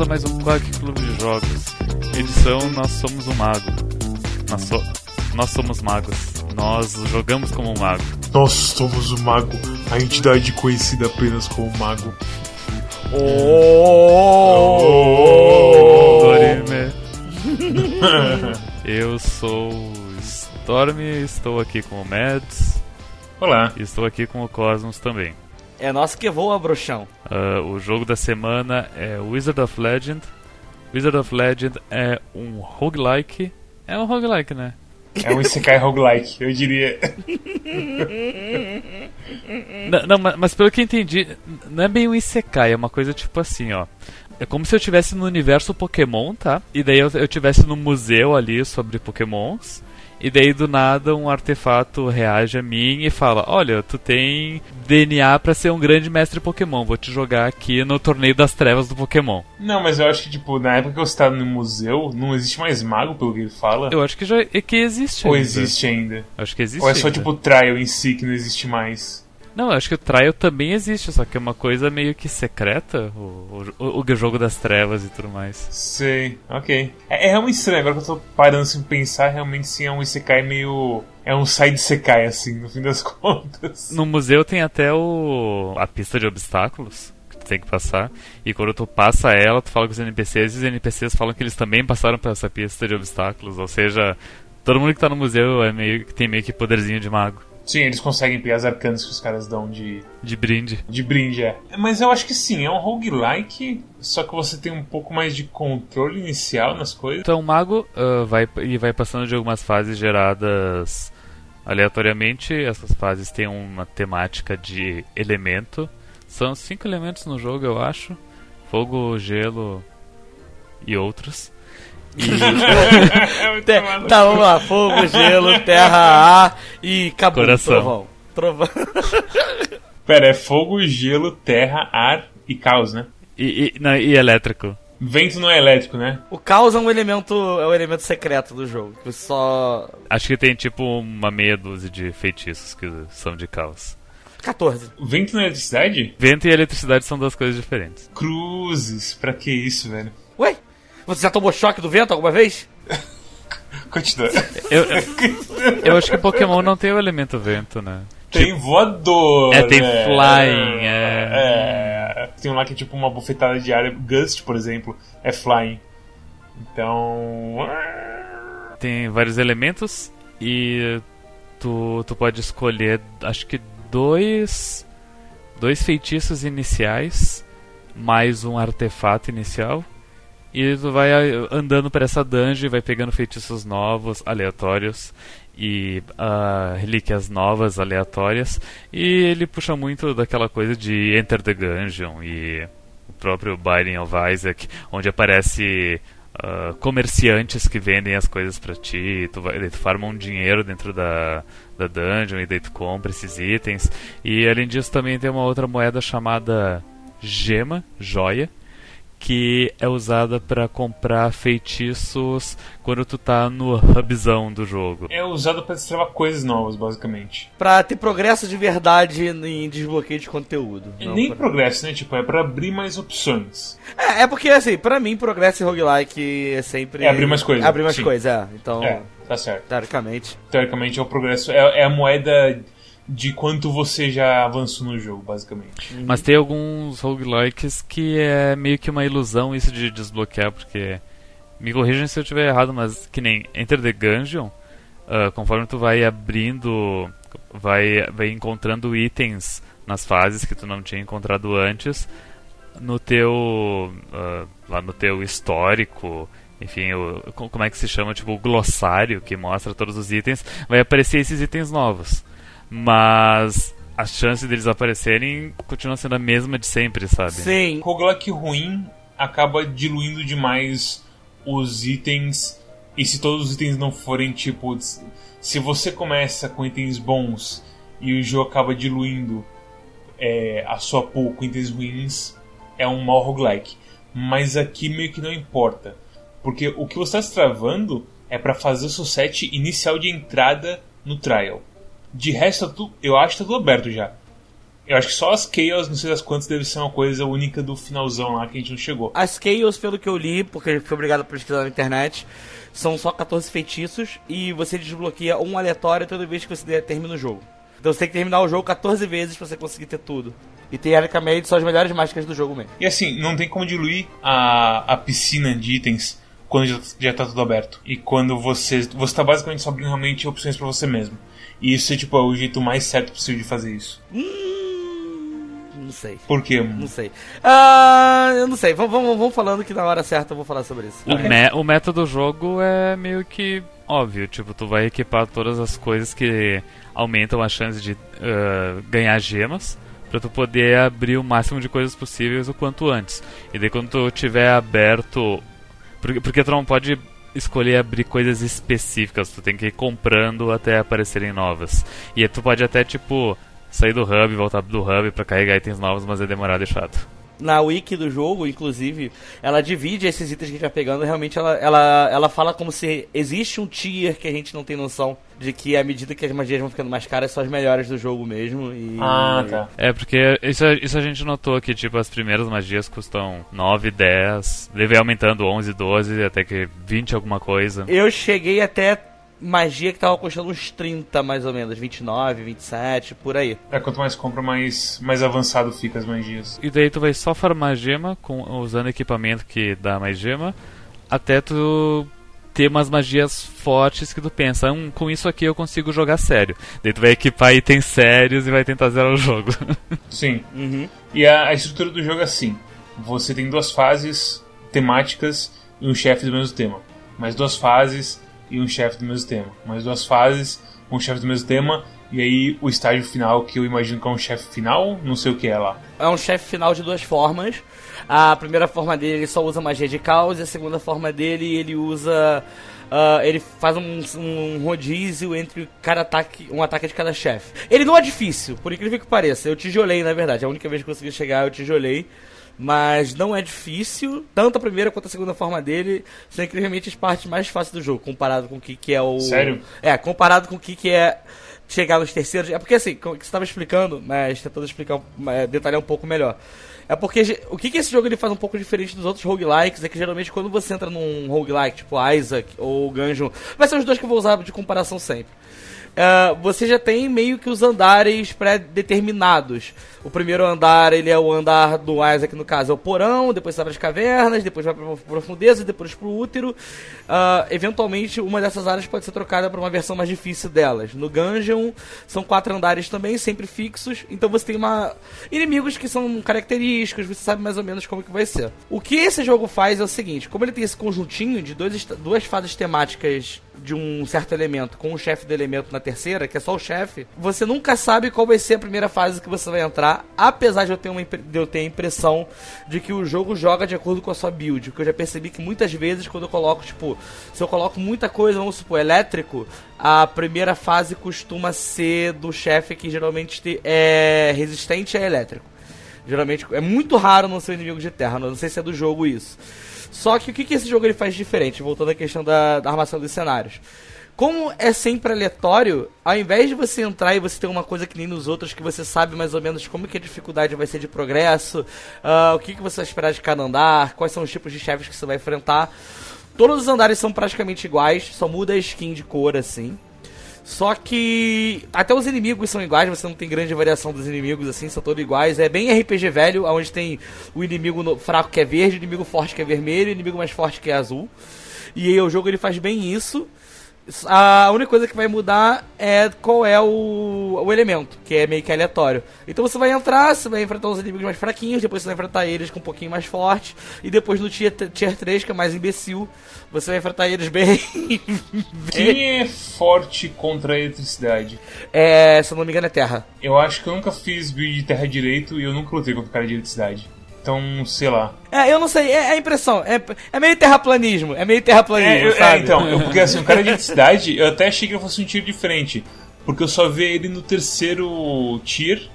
Bem-vindos a mais um Quack Clube de Jogos. Edição Nós Somos o Mago. Nós, so... Nós somos magos. Nós jogamos como um mago. Nós somos o mago, a entidade conhecida apenas como mago. Dorime. Eu sou Storm, estou aqui com o Mads. Olá. Estou aqui com o Cosmos também. É nosso que voa, bruxão. Uh, o jogo da semana é Wizard of Legend. Wizard of Legend é um roguelike. É um roguelike, né? É um Isekai roguelike, eu diria. não, não, mas, mas pelo que eu entendi, não é bem um Isekai, é uma coisa tipo assim, ó. É como se eu estivesse no universo Pokémon, tá? E daí eu, eu estivesse no museu ali sobre Pokémons. E daí do nada um artefato reage a mim e fala: Olha, tu tem DNA para ser um grande mestre Pokémon, vou te jogar aqui no torneio das trevas do Pokémon. Não, mas eu acho que, tipo, na época que você tá no museu, não existe mais mago, pelo que ele fala. Eu acho que já é que existe Ou ainda. existe ainda. Acho que existe. Ou é só ainda. tipo o trial em si que não existe mais. Não, acho que o trial também existe, só que é uma coisa meio que secreta, o, o, o jogo das trevas e tudo mais. Sei, ok. É, é realmente estranho, agora que eu tô parando assim pensar, realmente sim é um Isekai meio. É um side Isekai, assim, no fim das contas. No museu tem até o a pista de obstáculos que tu tem que passar. E quando tu passa ela, tu fala com os NPCs e os NPCs falam que eles também passaram por essa pista de obstáculos. Ou seja, todo mundo que tá no museu é meio, tem meio que poderzinho de mago. Sim, eles conseguem pegar as arcanas que os caras dão de, De brinde. de brinde, é. Mas eu acho que sim, é um roguelike, só que você tem um pouco mais de controle inicial nas coisas. Então o mago ah, vai e vai passando de algumas fases geradas aleatoriamente. Essas fases têm uma temática de elemento. São cinco elementos no jogo, eu acho: fogo, gelo e outros. E é Te- tá, vamos lá. Fogo, gelo, terra, ar e cabum. Coração. Trovão. Trovão. Pera, é fogo, gelo, terra, ar e caos, né? e, e, não, e elétrico. Vento não é elétrico, né? O caos é um elemento, é um elemento secreto do jogo. Que só. Acho que tem tipo uma meia dúzia de feitiços que são de caos. 14. Vento não é eletricidade? Vento e eletricidade são duas coisas diferentes. Cruzes, pra que isso, velho? Você já tomou choque do vento alguma vez? Continua. Eu, eu, eu acho que Pokémon não tem o elemento vento, né? Tem voador. É, tem né? flying, é. É. Tem um lá que é tipo uma bufetada de ar. Gust, por exemplo, é flying. Então. Tem vários elementos e tu, tu pode escolher, acho que dois, dois feitiços iniciais mais um artefato inicial. E tu vai ah, andando por essa dungeon vai pegando feitiços novos, aleatórios e ah, relíquias novas, aleatórias. E ele puxa muito daquela coisa de Enter the Gungeon e o próprio Binding of Isaac, onde aparece ah, comerciantes que vendem as coisas pra ti, tu, vai, tu farma um dinheiro dentro da, da dungeon e daí tu compra esses itens. E além disso também tem uma outra moeda chamada gema, joia, que é usada pra comprar feitiços quando tu tá no hubzão do jogo. É usado pra destravar coisas novas, basicamente. Pra ter progresso de verdade em desbloqueio de conteúdo. E Não nem pra- progresso, né? Tipo, é pra abrir mais opções. É, é porque, assim, pra mim, progresso em roguelike é sempre. É abrir mais coisa, Abrir mais sim. coisa, é. Então, É, tá certo. teoricamente. Teoricamente é o progresso. É, é a moeda de quanto você já avançou no jogo, basicamente. Mas tem alguns roguelikes que é meio que uma ilusão isso de desbloquear, porque. Me corrijam se eu estiver errado, mas que nem Enter the Gungeon, ah, conforme tu vai abrindo, vai, vai encontrando itens nas fases que tu não tinha encontrado antes, no teu. ah, lá no teu histórico. Enfim, o, co- como é que se chama? Tipo, o glossário que mostra todos os itens. Vai aparecer esses itens novos. Mas a chance deles aparecerem continua sendo a mesma de sempre, sabe? Sim. Roguelike ruim acaba diluindo demais os itens. E se todos os itens não forem tipo. Se você começa com itens bons e o jogo acaba diluindo é, a sua pool com itens ruins, é um mau roguelike. Mas aqui meio que não importa. Porque o que você está travando é para fazer o seu set inicial de entrada no trial. De resto, tá tu- eu acho que tá tudo aberto já. Eu acho que só as Chaos, não sei das quantas, deve ser uma coisa única do finalzão lá que a gente não chegou. As Chaos, pelo que eu li, porque fui obrigado a pesquisar na internet, são só 14 feitiços e você desbloqueia um aleatório toda vez que você termina o jogo. Então você tem que terminar o jogo 14 vezes pra você conseguir ter tudo. E teoricamente são as melhores mágicas do jogo mesmo. E assim, não tem como diluir a, a piscina de itens quando já, já tá tudo aberto. E quando você. Você tá basicamente só abrindo realmente opções para você mesmo. E isso é tipo é o jeito mais certo possível de fazer isso. Hum, não sei. Por quê? Não sei. Ah, eu não sei. Vamos, vamos, vamos falando que na hora certa eu vou falar sobre isso. O, me, o meta do jogo é meio que óbvio. Tipo, tu vai equipar todas as coisas que aumentam a chance de uh, ganhar gemas para tu poder abrir o máximo de coisas possíveis o quanto antes. E daí quando tu tiver aberto, porque, porque tu não pode escolher abrir coisas específicas, tu tem que ir comprando até aparecerem novas. E tu pode até tipo sair do hub, voltar do hub para carregar itens novos, mas é demorado e chato na wiki do jogo, inclusive, ela divide esses itens que a gente vai pegando. Realmente, ela, ela, ela fala como se existe um tier que a gente não tem noção de que à medida que as magias vão ficando mais caras, são as melhores do jogo mesmo. E... Ah, tá. É, porque isso, isso a gente notou que, tipo, as primeiras magias custam 9, 10, levei aumentando 11, 12, até que 20 alguma coisa. Eu cheguei até magia que tava custando uns 30 mais ou menos, 29, 27, por aí. É, quanto mais compra, mais, mais avançado fica as magias. E daí tu vai só farmar gema, com, usando equipamento que dá mais gema, até tu ter umas magias fortes que tu pensa, hum, com isso aqui eu consigo jogar sério. Daí tu vai equipar itens sérios e vai tentar zerar o jogo. Sim. Uhum. E a, a estrutura do jogo é assim: você tem duas fases temáticas e um chefe do mesmo tema. Mais duas fases e um chefe do mesmo tema. Mais duas fases, um chefe do mesmo tema, e aí o estágio final, que eu imagino que é um chefe final, não sei o que é lá. É um chefe final de duas formas. A primeira forma dele ele só usa magia de caos, e a segunda forma dele ele usa. Uh, ele faz um, um, rodízio entre cada ataque, um ataque de cada chefe. Ele não é difícil, por incrível que pareça. Eu tijolei, na verdade. A única vez que consegui chegar, eu tijolei. Mas não é difícil, tanto a primeira quanto a segunda forma dele são incrivelmente as partes mais fáceis do jogo, comparado com o que, que é o. Sério? É, comparado com o que, que é chegar nos terceiros. É porque assim, como você estava explicando, mas tentando explicar, detalhar um pouco melhor. É porque o que, que esse jogo ele faz um pouco diferente dos outros roguelikes é que geralmente quando você entra num roguelike, tipo Isaac ou Gungeon, vai ser os dois que eu vou usar de comparação sempre. Uh, você já tem meio que os andares pré-determinados. O primeiro andar, ele é o andar do Isaac, no caso, é o porão, depois abre as cavernas, depois vai para profundeza, depois para o útero. Uh, eventualmente, uma dessas áreas pode ser trocada para uma versão mais difícil delas. No Gungeon, são quatro andares também, sempre fixos. Então você tem uma inimigos que são característicos, você sabe mais ou menos como que vai ser. O que esse jogo faz é o seguinte, como ele tem esse conjuntinho de dois, duas fases temáticas de um certo elemento com o chefe do elemento na terceira, que é só o chefe, você nunca sabe qual vai ser a primeira fase que você vai entrar apesar de eu ter, uma, de eu ter a impressão de que o jogo joga de acordo com a sua build. Porque eu já percebi que muitas vezes quando eu coloco, tipo, se eu coloco muita coisa, vamos supor, elétrico, a primeira fase costuma ser do chefe que geralmente é resistente a elétrico. Geralmente é muito raro não ser inimigo de terra, não sei se é do jogo isso. Só que o que, que esse jogo ele faz diferente, voltando à questão da, da armação dos cenários. Como é sempre aleatório, ao invés de você entrar e você ter uma coisa que nem nos outros, que você sabe mais ou menos como que a dificuldade vai ser de progresso, uh, o que, que você vai esperar de cada andar, quais são os tipos de chefes que você vai enfrentar. Todos os andares são praticamente iguais, só muda a skin de cor assim. Só que até os inimigos são iguais, você não tem grande variação dos inimigos assim, são todos iguais. É bem RPG velho, onde tem o inimigo fraco que é verde, o inimigo forte que é vermelho, o inimigo mais forte que é azul. E aí o jogo ele faz bem isso. A única coisa que vai mudar é qual é o, o elemento, que é meio que aleatório. Então você vai entrar, você vai enfrentar os inimigos mais fraquinhos, depois você vai enfrentar eles com um pouquinho mais forte, e depois no tier, tier 3, que é mais imbecil, você vai enfrentar eles bem. Quem é forte contra a eletricidade? É, se eu não me engano, é terra. Eu acho que eu nunca fiz build de terra direito e eu nunca lutei contra o cara de eletricidade. Então, sei lá. É, eu não sei, é, é impressão. É, é meio terraplanismo. É meio terraplanismo, é, eu, sabe? É, então, eu, porque assim, o cara de cidade, eu até achei que ele fosse um tiro diferente. Porque eu só vi ele no terceiro tier.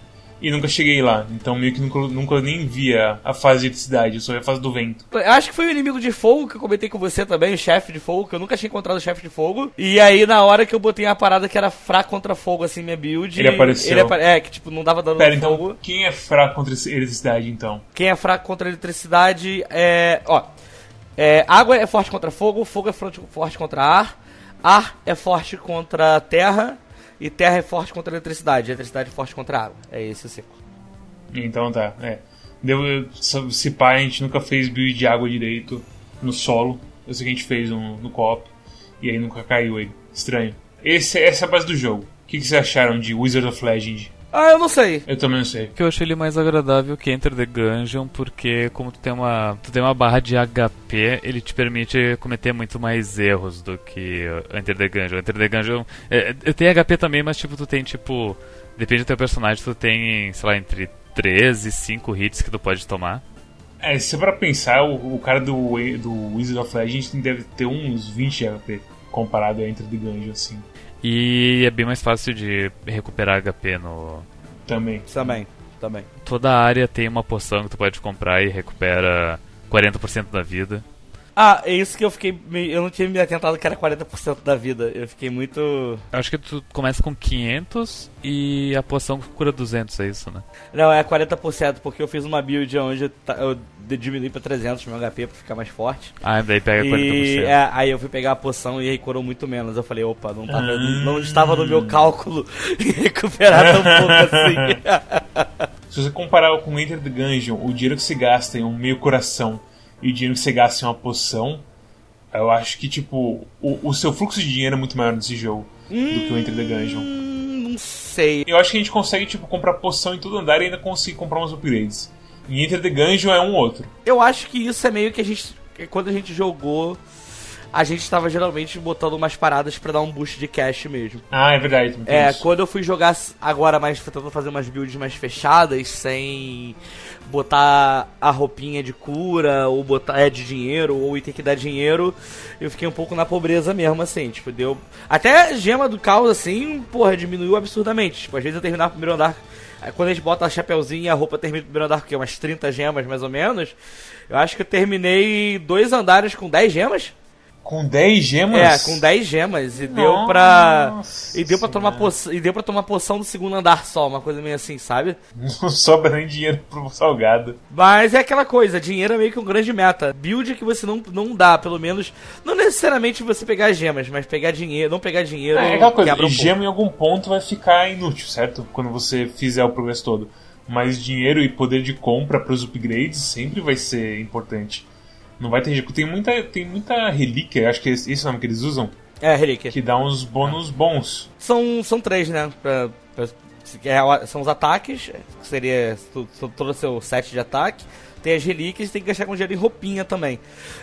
E nunca cheguei lá. Então meio que nunca, nunca nem via a fase de eletricidade, só a fase do vento. Eu Acho que foi o inimigo de fogo que eu comentei com você também, o chefe de fogo, que eu nunca tinha encontrado o chefe de fogo. E aí, na hora que eu botei a parada que era fraco contra fogo, assim, minha build. Ele apareceu. Ele é, que tipo, não dava dano Pera, então fogo. quem é fraco contra eletricidade então? Quem é fraco contra eletricidade é. Ó. É, água é forte contra fogo, fogo é forte contra ar, ar é forte contra terra e terra é forte contra eletricidade, eletricidade é forte contra água. É esse o ciclo. Então tá, é. Deu, se pá, a gente nunca fez build de água direito no solo. Eu sei que a gente fez um, no co-op. E aí nunca caiu ele. Estranho. Esse, essa é a base do jogo. O que, que vocês acharam de Wizard of Legend? Ah, eu não sei. Eu também não sei. Que eu achei ele mais agradável que Enter the Gungeon, porque como tu tem uma, tu tem uma barra de HP, ele te permite cometer muito mais erros do que Enter the Gungeon. Enter the Gungeon, é, eu tenho HP também, mas tipo tu tem tipo, depende do teu personagem, tu tem, sei lá, entre 3 e 5 hits que tu pode tomar. É, se pra pensar, o, o cara do, do Wizard of Legend deve ter uns 20 de HP comparado a Enter the Gungeon, assim. E é bem mais fácil de recuperar HP no Também. Também, também. toda área tem uma poção que tu pode comprar e recupera 40% da vida. Ah, é isso que eu fiquei. meio- Eu não tinha me atentado que era 40% da vida. Eu fiquei muito. Eu acho que tu começa com 500 e a poção cura 200, é isso, né? Não, é 40%, porque eu fiz uma build onde eu, ta- eu diminui pra 300 meu HP pra ficar mais forte. Ah, daí pega 40%. E é, aí eu fui pegar a poção e aí curou muito menos. Eu falei, opa, não, tava, não estava no meu cálculo recuperar tão pouco assim. Se você comparar com Enter the Gungeon, o dinheiro que você gasta em um meio coração e o dinheiro que você gasta em uma poção, eu acho que, tipo, o, o seu fluxo de dinheiro é muito maior nesse jogo do que o Enter the Gungeon. Hum, não sei. Eu acho que a gente consegue, tipo, comprar poção em todo andar e ainda conseguir comprar uns upgrades. Em Enter the Gungeon é um outro. Eu acho que isso é meio que a gente. Quando a gente jogou, a gente tava geralmente botando umas paradas pra dar um boost de cash mesmo. Ah, é verdade. É, isso. quando eu fui jogar agora mais tentando fazer umas builds mais fechadas, sem botar a roupinha de cura, ou botar é, de dinheiro, ou item que dá dinheiro, eu fiquei um pouco na pobreza mesmo, assim, tipo, deu. Até gema do caos, assim, porra, diminuiu absurdamente. Tipo, às vezes eu terminava o primeiro andar. Quando a gente bota a chapeuzinho e a roupa termina o primeiro andar, que é umas 30 gemas mais ou menos. Eu acho que eu terminei dois andares com 10 gemas. Com 10 gemas? É, com 10 gemas. E deu pra. Nossa E deu pra tomar poção. E deu pra tomar poção do segundo andar só, uma coisa meio assim, sabe? Não sobra nem dinheiro pro salgado. Mas é aquela coisa, dinheiro é meio que um grande meta. Build que você não, não dá, pelo menos. Não necessariamente você pegar gemas, mas pegar dinheiro, não pegar dinheiro. É, é aquela coisa, um gema em algum ponto vai ficar inútil, certo? Quando você fizer o progresso todo. Mas dinheiro e poder de compra para os upgrades sempre vai ser importante. Não vai ter jeito. Tem muita, tem muita relíquia, acho que esse esse é o nome que eles usam. É, relíquia. que dá uns bônus bons. São, são três, né? Pra- pra- se- é, são os ataques, que seria todo o seu set de ataque. Tem as relíquias e tem que gastar com dinheiro em roupinha também.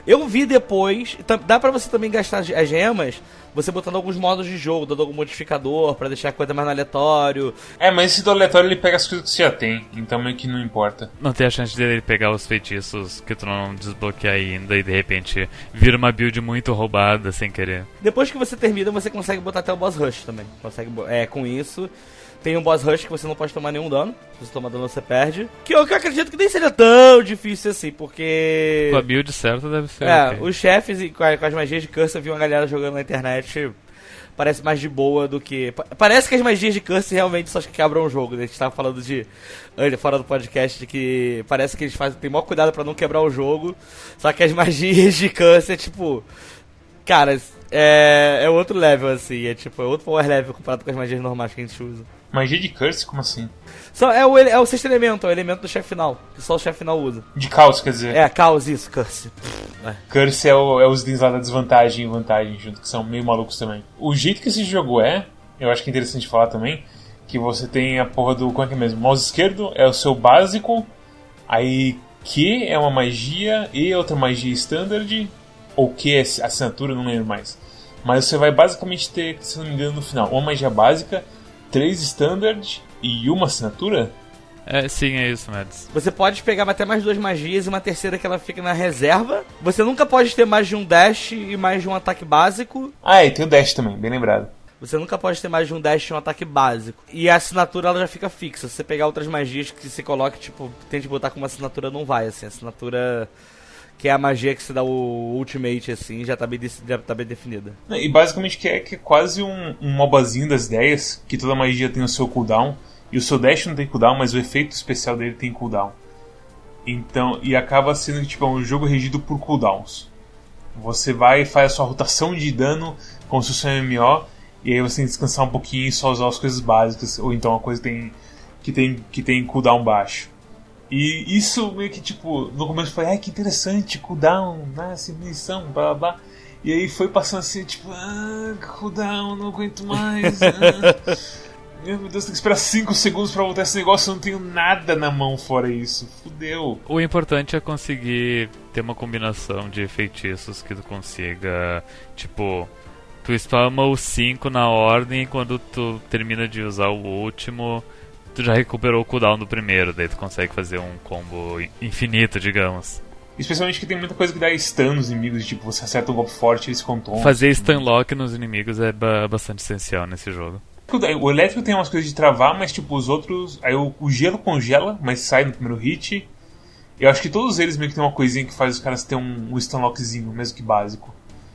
Eu vi depois, dá pra você também gastar as as gemas, você botando alguns modos de jogo, dando algum modificador pra deixar a coisa mais no aleatório. É, mas esse do aleatório ele pega as coisas que você já tem, então meio que não importa. Não tem a chance de ele pegar os feitiços que tu não desbloqueia ainda e de repente vira uma build muito roubada sem querer. Depois que você termina, você consegue botar até o boss rush também. Consegue, é, com isso. Tem um boss rush que você não pode tomar nenhum dano. Se você tomar dano, você perde. Que eu, que eu acredito que nem seja tão difícil assim, porque. Com a build certa deve ser. É, ok. os chefes e com, as magias de curse, eu vi uma galera jogando na internet. Parece mais de boa do que. pa- Parece que as magias de curse realmente só quebram o jogo. Né? A gente tava falando de. Fora do podcast, de que parece que eles fazem. Tem maior cuidado pra não quebrar o jogo. Só que as magias de curse é tipo. Cara, é, é outro level assim. É tipo, é outro power level comparado com as magias normais que a gente usa. Magia de curse? Como assim? Só, é, o, é o sexto elemento, é o elemento do chefe final. Que só o chefe final usa. De caos, quer dizer. É, caos, isso, curse. Curse é, o- é os itens lá da desvantagem e vantagem junto, que são meio malucos também. O jeito que esse jogo é, eu acho que é interessante falar também, que você tem a porra do. Como é que é mesmo? Mouse esquerdo é o seu básico, aí Q é uma magia e outra magia standard, ou Q é assinatura, não lembro mais. Mas você vai basicamente ter, se não me engano, no final, uma magia básica, três standard e uma assinatura? É, sim, é isso, Mads. Você pode pegar até mais duas magias e uma terceira que ela fica na reserva. Você nunca pode ter mais de um dash e mais de um ataque básico. Ah, e tem o dash também, bem lembrado. Você nunca pode ter mais de um dash e um ataque básico. E a assinatura ela já fica fixa. Se você pegar outras magias que você coloca, tipo, tente botar como assinatura, não vai, assim. A assinatura que é a magia que se dá o ultimate, assim, já tá bem, já tá bem definida. E basicamente que é, que é quase um, um mobazinho das ideias, que toda magia tem o seu cooldown, e o seu dash não tem cooldown, mas o efeito especial dele tem cooldown. Então, e acaba sendo tipo um jogo regido por cooldowns. Você vai e faz a sua rotação de dano como se fosse um MMO, e aí você tem que descansar um pouquinho e só usar as coisas básicas, ou então a coisa tem, que tem que tem cooldown baixo. E isso meio que tipo, no começo foi, ai que interessante, cooldown, né, munição, blá blá blá. E aí foi passando assim, tipo, ah, cooldown, não aguento mais. Ah. Meu Deus, tem que esperar 5 segundos para voltar esse negócio, eu não tenho nada na mão fora isso. Fudeu. O importante é conseguir ter uma combinação de feitiços que tu consiga, tipo, tu spama os 5 na ordem e quando tu termina de usar o último, tu já recuperou o cooldown do primeiro, daí tu consegue fazer um combo infinito, digamos. Especialmente que tem muita coisa que dá stun nos inimigos, tipo, você acerta um golpe forte e eles contam. Fazer stun lock nos inimigos é bastante essencial nesse jogo. O elétrico tem umas coisas de travar, mas tipo, os outros. Aí o, o gelo congela, mas sai no primeiro hit. Eu acho que todos eles meio que tem uma coisinha que faz os caras ter um, um stunlockzinho, mesmo que básico.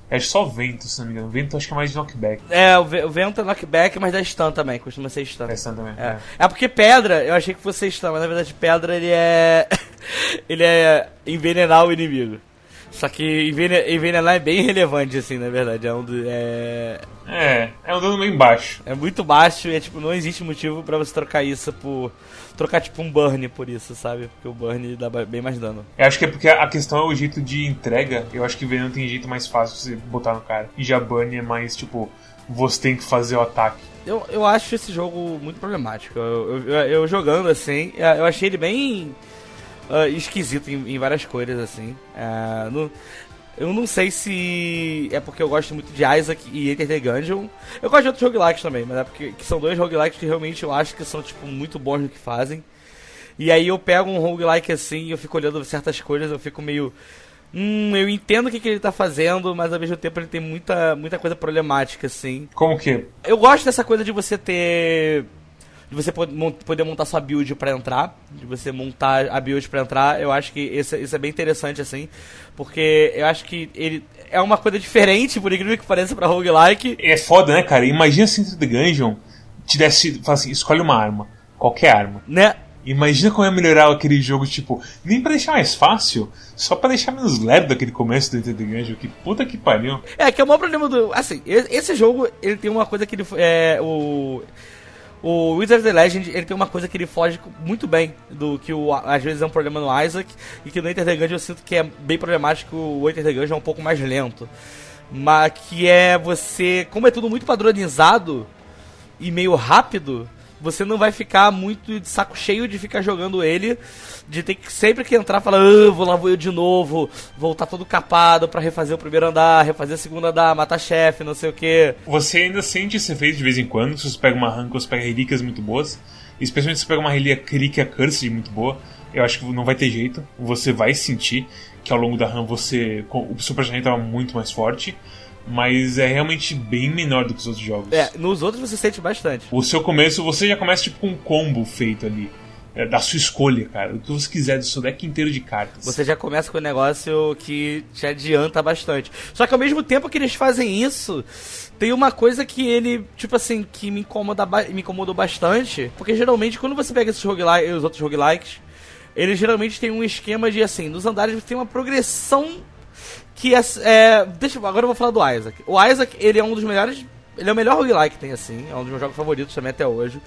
É só vento, se não me engano. Vento acho que é mais de knockback. É, o, vento é knockback, mas dá stun também, costuma ser stun. É stun também. É. é. é porque pedra, eu achei que fosse stun, mas na verdade pedra ele é. ele é envenenar o inimigo. Só que envenenar é bem relevante, assim, na verdade. É um do, é... é, é um dano bem baixo. É muito baixo e é, tipo, não existe motivo para você trocar isso por. Trocar tipo um burn por isso, sabe? Porque o burn dá bem mais dano. Eu acho que é porque a questão é o jeito de entrega. Eu acho que veneno tem jeito mais fácil de você botar no cara. E já burn é mais tipo, você tem que fazer o ataque. Eu, eu acho esse jogo muito problemático. Eu, eu, eu jogando assim, eu achei ele bem uh, esquisito em, em, várias cores, assim. Uh, no, eu não sei se é porque eu gosto muito de Isaac e Enter the Gungeon. Eu gosto de outros roguelikes também, mas é porque que são dois roguelikes que realmente eu acho que são tipo, muito bons no que fazem. E aí eu pego um roguelike assim e eu fico olhando certas coisas, eu fico meio. Hum, eu entendo o que, que ele tá fazendo, mas ao mesmo tempo ele tem muita, muita coisa problemática, assim. Como que? Eu gosto dessa coisa de você ter de você poder montar sua build para entrar, de você montar a build para entrar, eu acho que isso, isso é bem interessante, assim, porque eu acho que ele é uma coisa diferente, por incrível que pareça, pra roguelike. É foda, né, cara? Imagina se The Gungeon te desse, fala assim, escolhe uma arma, qualquer arma. Né? Imagina como ia melhorar aquele jogo, tipo, nem pra deixar mais fácil, só pra deixar menos lerdo daquele começo do The Gungeon, que puta que pariu. É, que é o maior problema do. Assim, esse jogo, ele tem uma coisa que ele. É, o o Wizards of the Legend, ele tem uma coisa que ele foge muito bem do que o, às vezes é um problema no Isaac e que no Enter the Gungeon eu sinto que é bem problemático, o Enter the Gungeon é um pouco mais lento. Mas que é você, como é tudo muito padronizado e meio rápido, você não vai ficar muito de saco cheio de ficar jogando ele, de ter que sempre que entrar falar, ah, vou lá vou eu de novo, voltar todo capado para refazer o primeiro andar, refazer o segundo andar, matar chefe, não sei o que. Você ainda sente esse efeito de vez em quando, se você pega uma rank você pega relíquias muito boas, especialmente se você pega uma relíquia Cursed muito boa, eu acho que não vai ter jeito, você vai sentir que ao longo da run você o seu personagem estava muito mais forte mas é realmente bem menor do que os outros jogos. É, nos outros você sente bastante. O seu começo, você já começa tipo com um combo feito ali. É, da sua escolha, cara. O que você quiser do seu deck inteiro de cartas. Você já começa com um negócio que te adianta bastante. Só que ao mesmo tempo que eles fazem isso, tem uma coisa que ele, tipo assim, que me, incomoda, me incomodou bastante. Porque geralmente quando você pega esses roguelikes, os outros roguelikes, eles geralmente têm um esquema de assim, nos andares tem uma progressão que é, é, deixa agora eu vou falar do Isaac. O Isaac, ele é um dos melhores, ele é o melhor roguelike que tem assim, é um dos meus jogos favoritos também até hoje.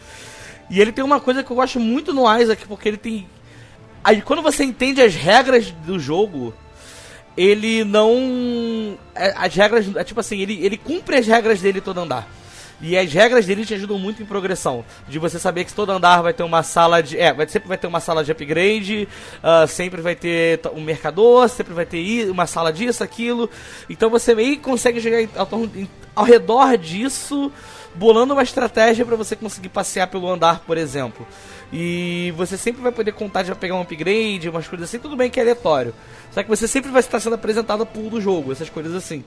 E ele tem uma coisa que eu gosto muito no Isaac, porque ele tem aí quando você entende as regras do jogo, ele não é, as regras, é tipo assim, ele ele cumpre as regras dele todo andar. E as regras dele te ajudam muito em progressão. De você saber que todo andar vai ter uma sala de. É, vai, sempre vai ter uma sala de upgrade, uh, sempre vai ter um mercador, sempre vai ter uma sala disso, aquilo. Então você meio que consegue chegar ao, ao redor disso, bolando uma estratégia para você conseguir passear pelo andar, por exemplo. E você sempre vai poder contar de pegar um upgrade, umas coisas assim, tudo bem que é aleatório. Só que você sempre vai estar sendo apresentado a pool do jogo, essas coisas assim.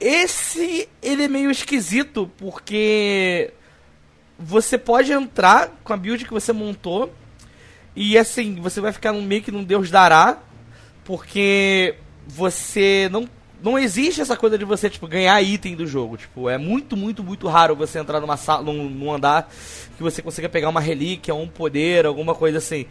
Esse, ele é meio esquisito, porque você pode entrar com a build que você montou e assim, você vai ficar meio que num Deus dará, porque você não não existe essa coisa de você, tipo, ganhar item do jogo. Tipo, é muito, muito, muito raro você entrar numa sala, num, num andar que você consiga pegar uma relíquia, um poder, alguma coisa assim.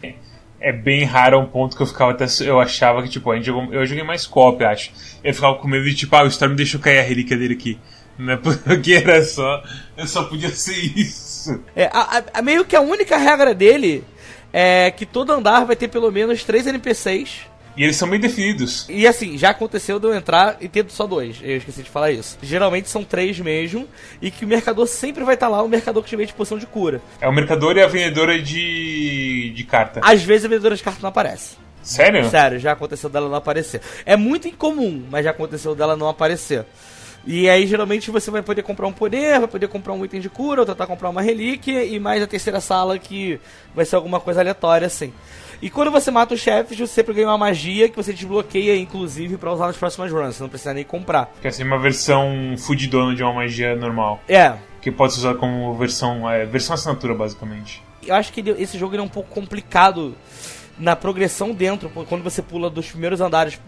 É bem raro é um ponto que eu ficava até. Eu achava que, tipo, a gente jogou, eu joguei mais cop, acho. Eu ficava com medo de, tipo, ah, o Storm deixou cair a relíquia dele aqui. Não é porque era só. Eu só podia ser isso. É, a, a meio que a única regra dele é que todo andar vai ter pelo menos três NPCs. E eles são bem definidos. E assim, já aconteceu de eu entrar e ter só dois. Eu esqueci de falar isso. Geralmente são três mesmo. E que o mercador sempre vai estar lá, o mercador que tiver de posição de cura. É o mercador e a vendedora de, de carta. Às vezes a vendedora de carta não aparece. Sério? Sério, já aconteceu dela não aparecer. É muito incomum, mas já aconteceu dela não aparecer. E aí, geralmente, você vai poder comprar um poder, vai poder comprar um item de cura, ou tentar comprar uma relíquia, e mais a terceira sala que vai ser alguma coisa aleatória, assim. E quando você mata os chefes, você sempre ganha uma magia que você desbloqueia, inclusive, para usar nas próximas runs. Você não precisa nem comprar. Que é assim, uma versão fudidona de uma magia normal. É. Que pode ser usada como versão, é, versão assinatura, basicamente. Eu acho que ele, esse jogo é um pouco complicado na progressão dentro, quando você pula dos primeiros andares,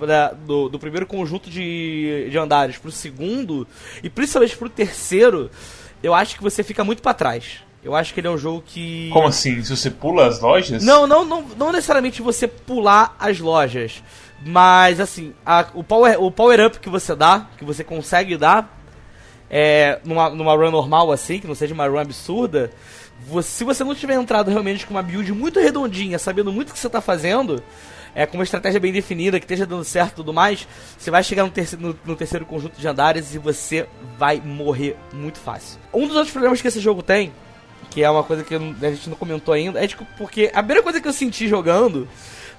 do, do, primeiro conjunto de, de andares pro segundo, e principalmente pro terceiro, eu acho que você fica muito para trás. Eu acho que ele é um jogo que. Como assim? Se você pula as lojas? Não, não, não, não necessariamente você pular as lojas. Mas assim, a, o, power, o power up que você dá, que você consegue dar, é, numa, numa run normal assim, que não seja uma run absurda, você, se você não tiver entrado realmente com uma build muito redondinha, sabendo muito o que você está fazendo, é, com uma estratégia bem definida, que esteja dando certo e tudo mais, você vai chegar no terceiro, no, no terceiro conjunto de andares e você vai morrer muito fácil. Um dos outros problemas que esse jogo tem que é uma coisa que a gente não comentou ainda. É tipo, porque a primeira coisa que eu senti jogando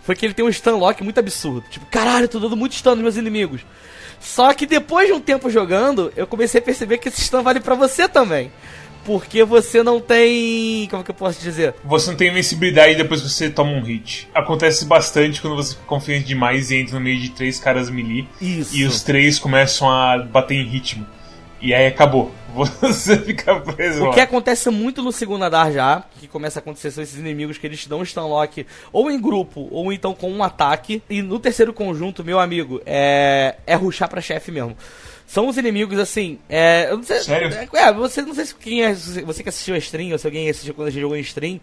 foi que ele tem um stun lock muito absurdo. Tipo, caralho, eu tô dando muito stun nos meus inimigos. Só que depois de um tempo jogando, eu comecei a perceber que esse stun vale para você também. Porque você não tem. Como que eu posso dizer? Você não tem invencibilidade depois que você toma um hit. Acontece bastante quando você fica confiante demais e entra no meio de três caras melee. Isso. E os três começam a bater em ritmo. E aí acabou. Você fica preso. O que acontece muito no segundo andar já, que começa a acontecer são esses inimigos que eles te dão um stunlock ou em grupo, ou então com um ataque. E no terceiro conjunto, meu amigo, é, é ruxar pra chefe mesmo. São os inimigos assim. É, eu não sei, Sério? É, você não sei se quem é, você que assistiu a stream ou se alguém assistiu quando a gente jogou em stream.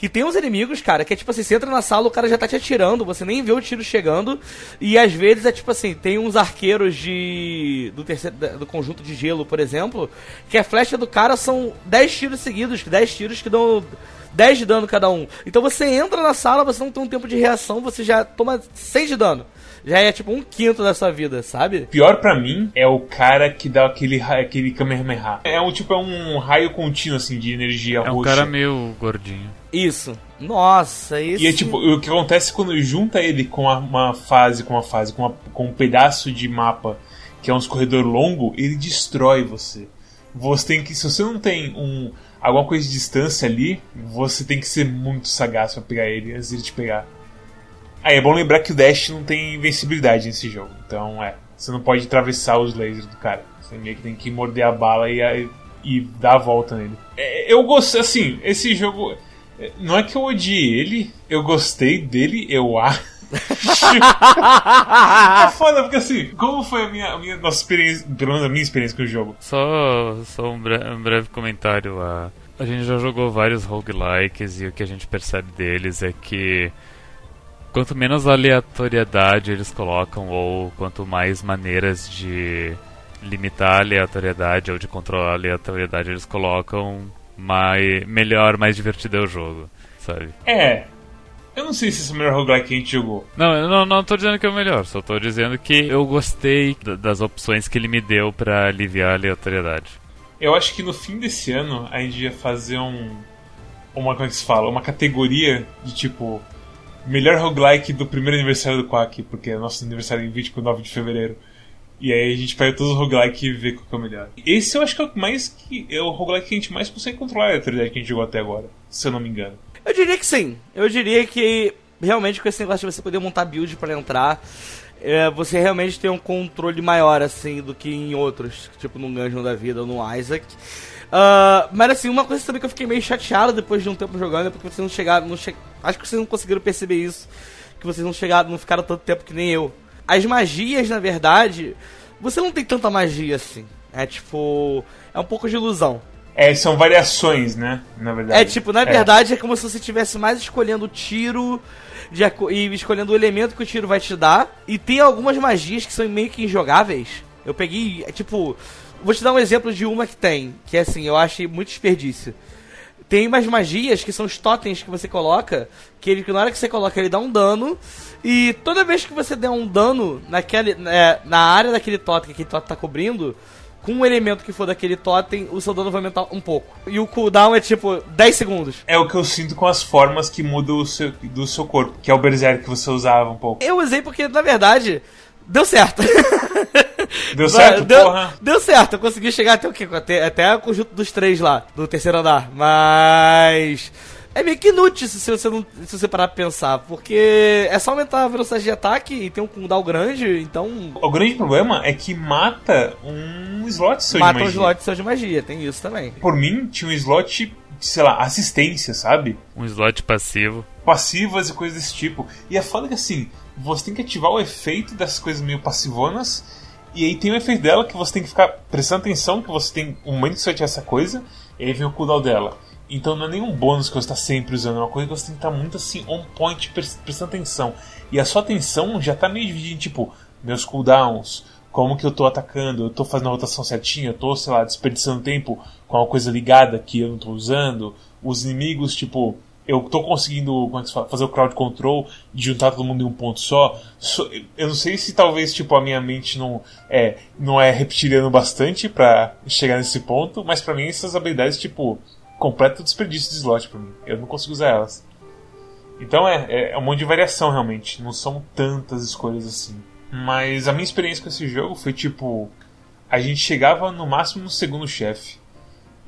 Que tem uns inimigos, cara, que é tipo assim, você entra na sala, o cara já tá te atirando, você nem vê o tiro chegando. E às vezes é tipo assim, tem uns arqueiros de. do terceiro. do conjunto de gelo, por exemplo, que a flecha do cara são 10 tiros seguidos, 10 tiros que dão 10 de dano cada um. Então você entra na sala, você não tem um tempo de reação, você já toma 6 de dano já é tipo um quinto da sua vida, sabe? Pior para mim é o cara que dá aquele, aquele Kamehameha. É um tipo, é um raio contínuo assim de energia é roxa. É um cara meio gordinho. Isso. Nossa, isso. E é tipo, o que acontece quando junta ele com uma fase, com uma fase, com, uma, com um pedaço de mapa que é um corredor longo, ele destrói você. Você tem que, se você não tem um alguma coisa de distância ali, você tem que ser muito sagaz para pegar ele antes de ele te pegar. Aí é bom lembrar que o Dash não tem invencibilidade nesse jogo. Então é. Você não pode atravessar os lasers do cara. Você meio que tem que morder a bala e, e dar a volta nele. É, eu gostei, assim, esse jogo. É, não é que eu odiei ele, eu gostei dele, eu acho. é foda, porque assim, como foi a minha, a minha nossa experiência, pelo menos a minha experiência com o jogo? Só, só um, breve, um breve comentário. A, a gente já jogou vários roguelikes e o que a gente percebe deles é que quanto menos aleatoriedade eles colocam, ou quanto mais maneiras de limitar a aleatoriedade ou de controlar a aleatoriedade eles colocam, mais, melhor, mais divertido é o jogo, sabe? É. Eu não sei se esse é o melhor roguelike que a gente jogou. Não, eu não, não tô dizendo que é o melhor, só tô dizendo que eu gostei das opções que ele me deu para aliviar a aleatoriedade. Eu acho que no fim desse ano a gente ia fazer um. Uma, como é que se fala? Uma categoria de tipo melhor roguelike do primeiro aniversário do Quack, porque é nosso aniversário em 29 de fevereiro. E aí a gente pega todos os roguelike e vê qual que é o melhor. Esse eu acho que é o mais que é o roguelike que a gente mais consegue controlar a aleatoriedade que a gente jogou até agora, se eu não me engano. Eu diria que sim. Eu diria que realmente com esse negócio de você poder montar build para entrar, é, você realmente tem um controle maior, assim, do que em outros, tipo no Gungeon da vida ou no Isaac. Uh, mas assim, uma coisa também que eu fiquei meio chateado depois de um tempo jogando é porque vocês não chegaram. Não che... Acho que vocês não conseguiram perceber isso. Que vocês não chegaram, não ficaram tanto tempo que nem eu. As magias, na verdade, você não tem tanta magia assim. É tipo. É um pouco de ilusão. É, são variações, né? Na verdade. É tipo, na verdade é, é como se você estivesse mais escolhendo o tiro de, e escolhendo o elemento que o tiro vai te dar. E tem algumas magias que são meio que injogáveis. Eu peguei, é, tipo, Vou te dar um exemplo de uma que tem, que é assim, eu achei muito desperdício. Tem umas magias que são os totens que você coloca, que ele, na hora que você coloca, ele dá um dano. E toda vez que você der um dano naquele, é, na área daquele totem que aquele totem tá cobrindo, com um elemento que for daquele totem, o seu dano vai aumentar um pouco. E o cooldown é tipo 10 segundos. É o que eu sinto com as formas que mudam o seu, do seu corpo, que é o Berserk que você usava um pouco. Eu usei porque, na verdade, deu certo. Deu certo, deu, porra? Deu certo, eu consegui chegar até o quê? Até, até o conjunto dos três lá, do terceiro andar. Mas. É meio que inútil se você, não, se você parar pra pensar, porque é só aumentar a velocidade de ataque e tem um cooldown grande, então. O grande problema é que mata um slot seu mata de magia. Mata um slot seu de magia, tem isso também. Por mim, tinha um slot, sei lá, assistência, sabe? Um slot passivo. Passivas e coisas desse tipo. E é foda que assim, você tem que ativar o efeito dessas coisas meio passivonas e aí tem o efeito dela que você tem que ficar prestando atenção que você tem um momento que você vai tirar essa coisa, e aí vem o cooldown dela. Então não é nenhum bônus que você está sempre usando, é uma coisa que você tem que estar muito assim on point, prestando atenção. E a sua atenção já está meio dividida em tipo, meus cooldowns, como que eu estou atacando, eu estou fazendo a rotação certinha, eu estou, sei lá, desperdiçando tempo com uma coisa ligada que eu não estou usando, os inimigos, tipo, eu tô conseguindo como é que fala, fazer o crowd control de juntar todo mundo em um ponto só. Eu não sei se talvez tipo a minha mente não é não é reptiliano bastante para chegar nesse ponto, mas para mim essas habilidades tipo completo desperdício de slot para mim. Eu não consigo usar elas. Então é, é um monte de variação realmente, não são tantas escolhas assim. Mas a minha experiência com esse jogo foi tipo a gente chegava no máximo no segundo chefe.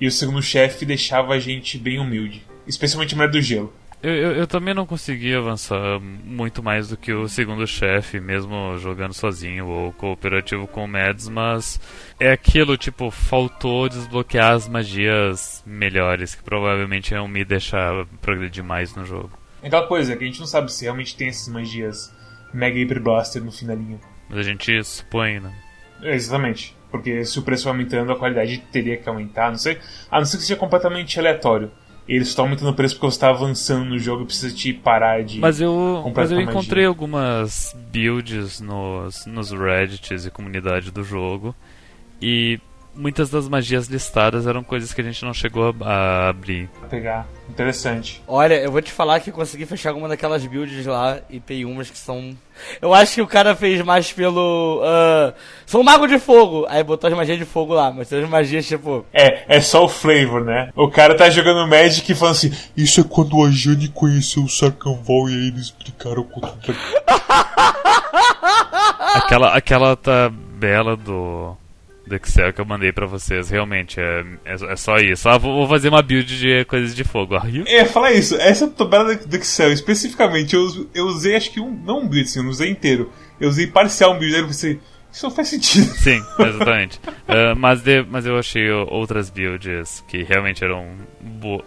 E o segundo chefe deixava a gente bem humilde especialmente Mulher do Gelo. Eu, eu, eu, também não consegui avançar muito mais do que o segundo chefe, mesmo jogando sozinho ou cooperativo com o Mads, mas é aquilo, tipo, faltou desbloquear as magias melhores, que provavelmente iam me deixar progredir mais no jogo. É aquela coisa, que a gente não sabe se realmente tem essas magias Mega Hyper Blaster no finalinho. Mas a gente supõe, né? É, exatamente. Porque se o preço vai aumentando, a qualidade teria que aumentar, não sei. A não ser que seja completamente aleatório eles estão aumentando o preço porque você está avançando no jogo e precisa te parar de. Mas eu, mas eu encontrei algumas builds nos, nos Reddits e comunidade do jogo. E muitas das magias listadas eram coisas que a gente não chegou a, a abrir. A pegar. Interessante. Olha, eu vou te falar que eu consegui fechar alguma daquelas builds lá e peguei umas que são. Eu acho que o cara fez mais pelo. Uh, sou um mago de fogo. Aí botou as magias de fogo lá, mas tem as magias tipo. É, é só o flavor, né? O cara tá jogando Magic e falando assim: Isso é quando a Jane conheceu o Sarkanval e aí eles explicaram o aquela, aquela tabela do do Excel que eu mandei para vocês. Realmente, é, é, é, só isso. Ah, vou, fazer uma build de coisas de fogo. É, falar isso. Essa tabela do Excel, especificamente, eu, eu usei acho que um. Não um build, assim, eu não usei inteiro. Eu usei parcial um build, aí eu pensei. Isso não faz sentido. Sim, exatamente. uh, mas, de, mas eu achei outras builds que realmente eram boas.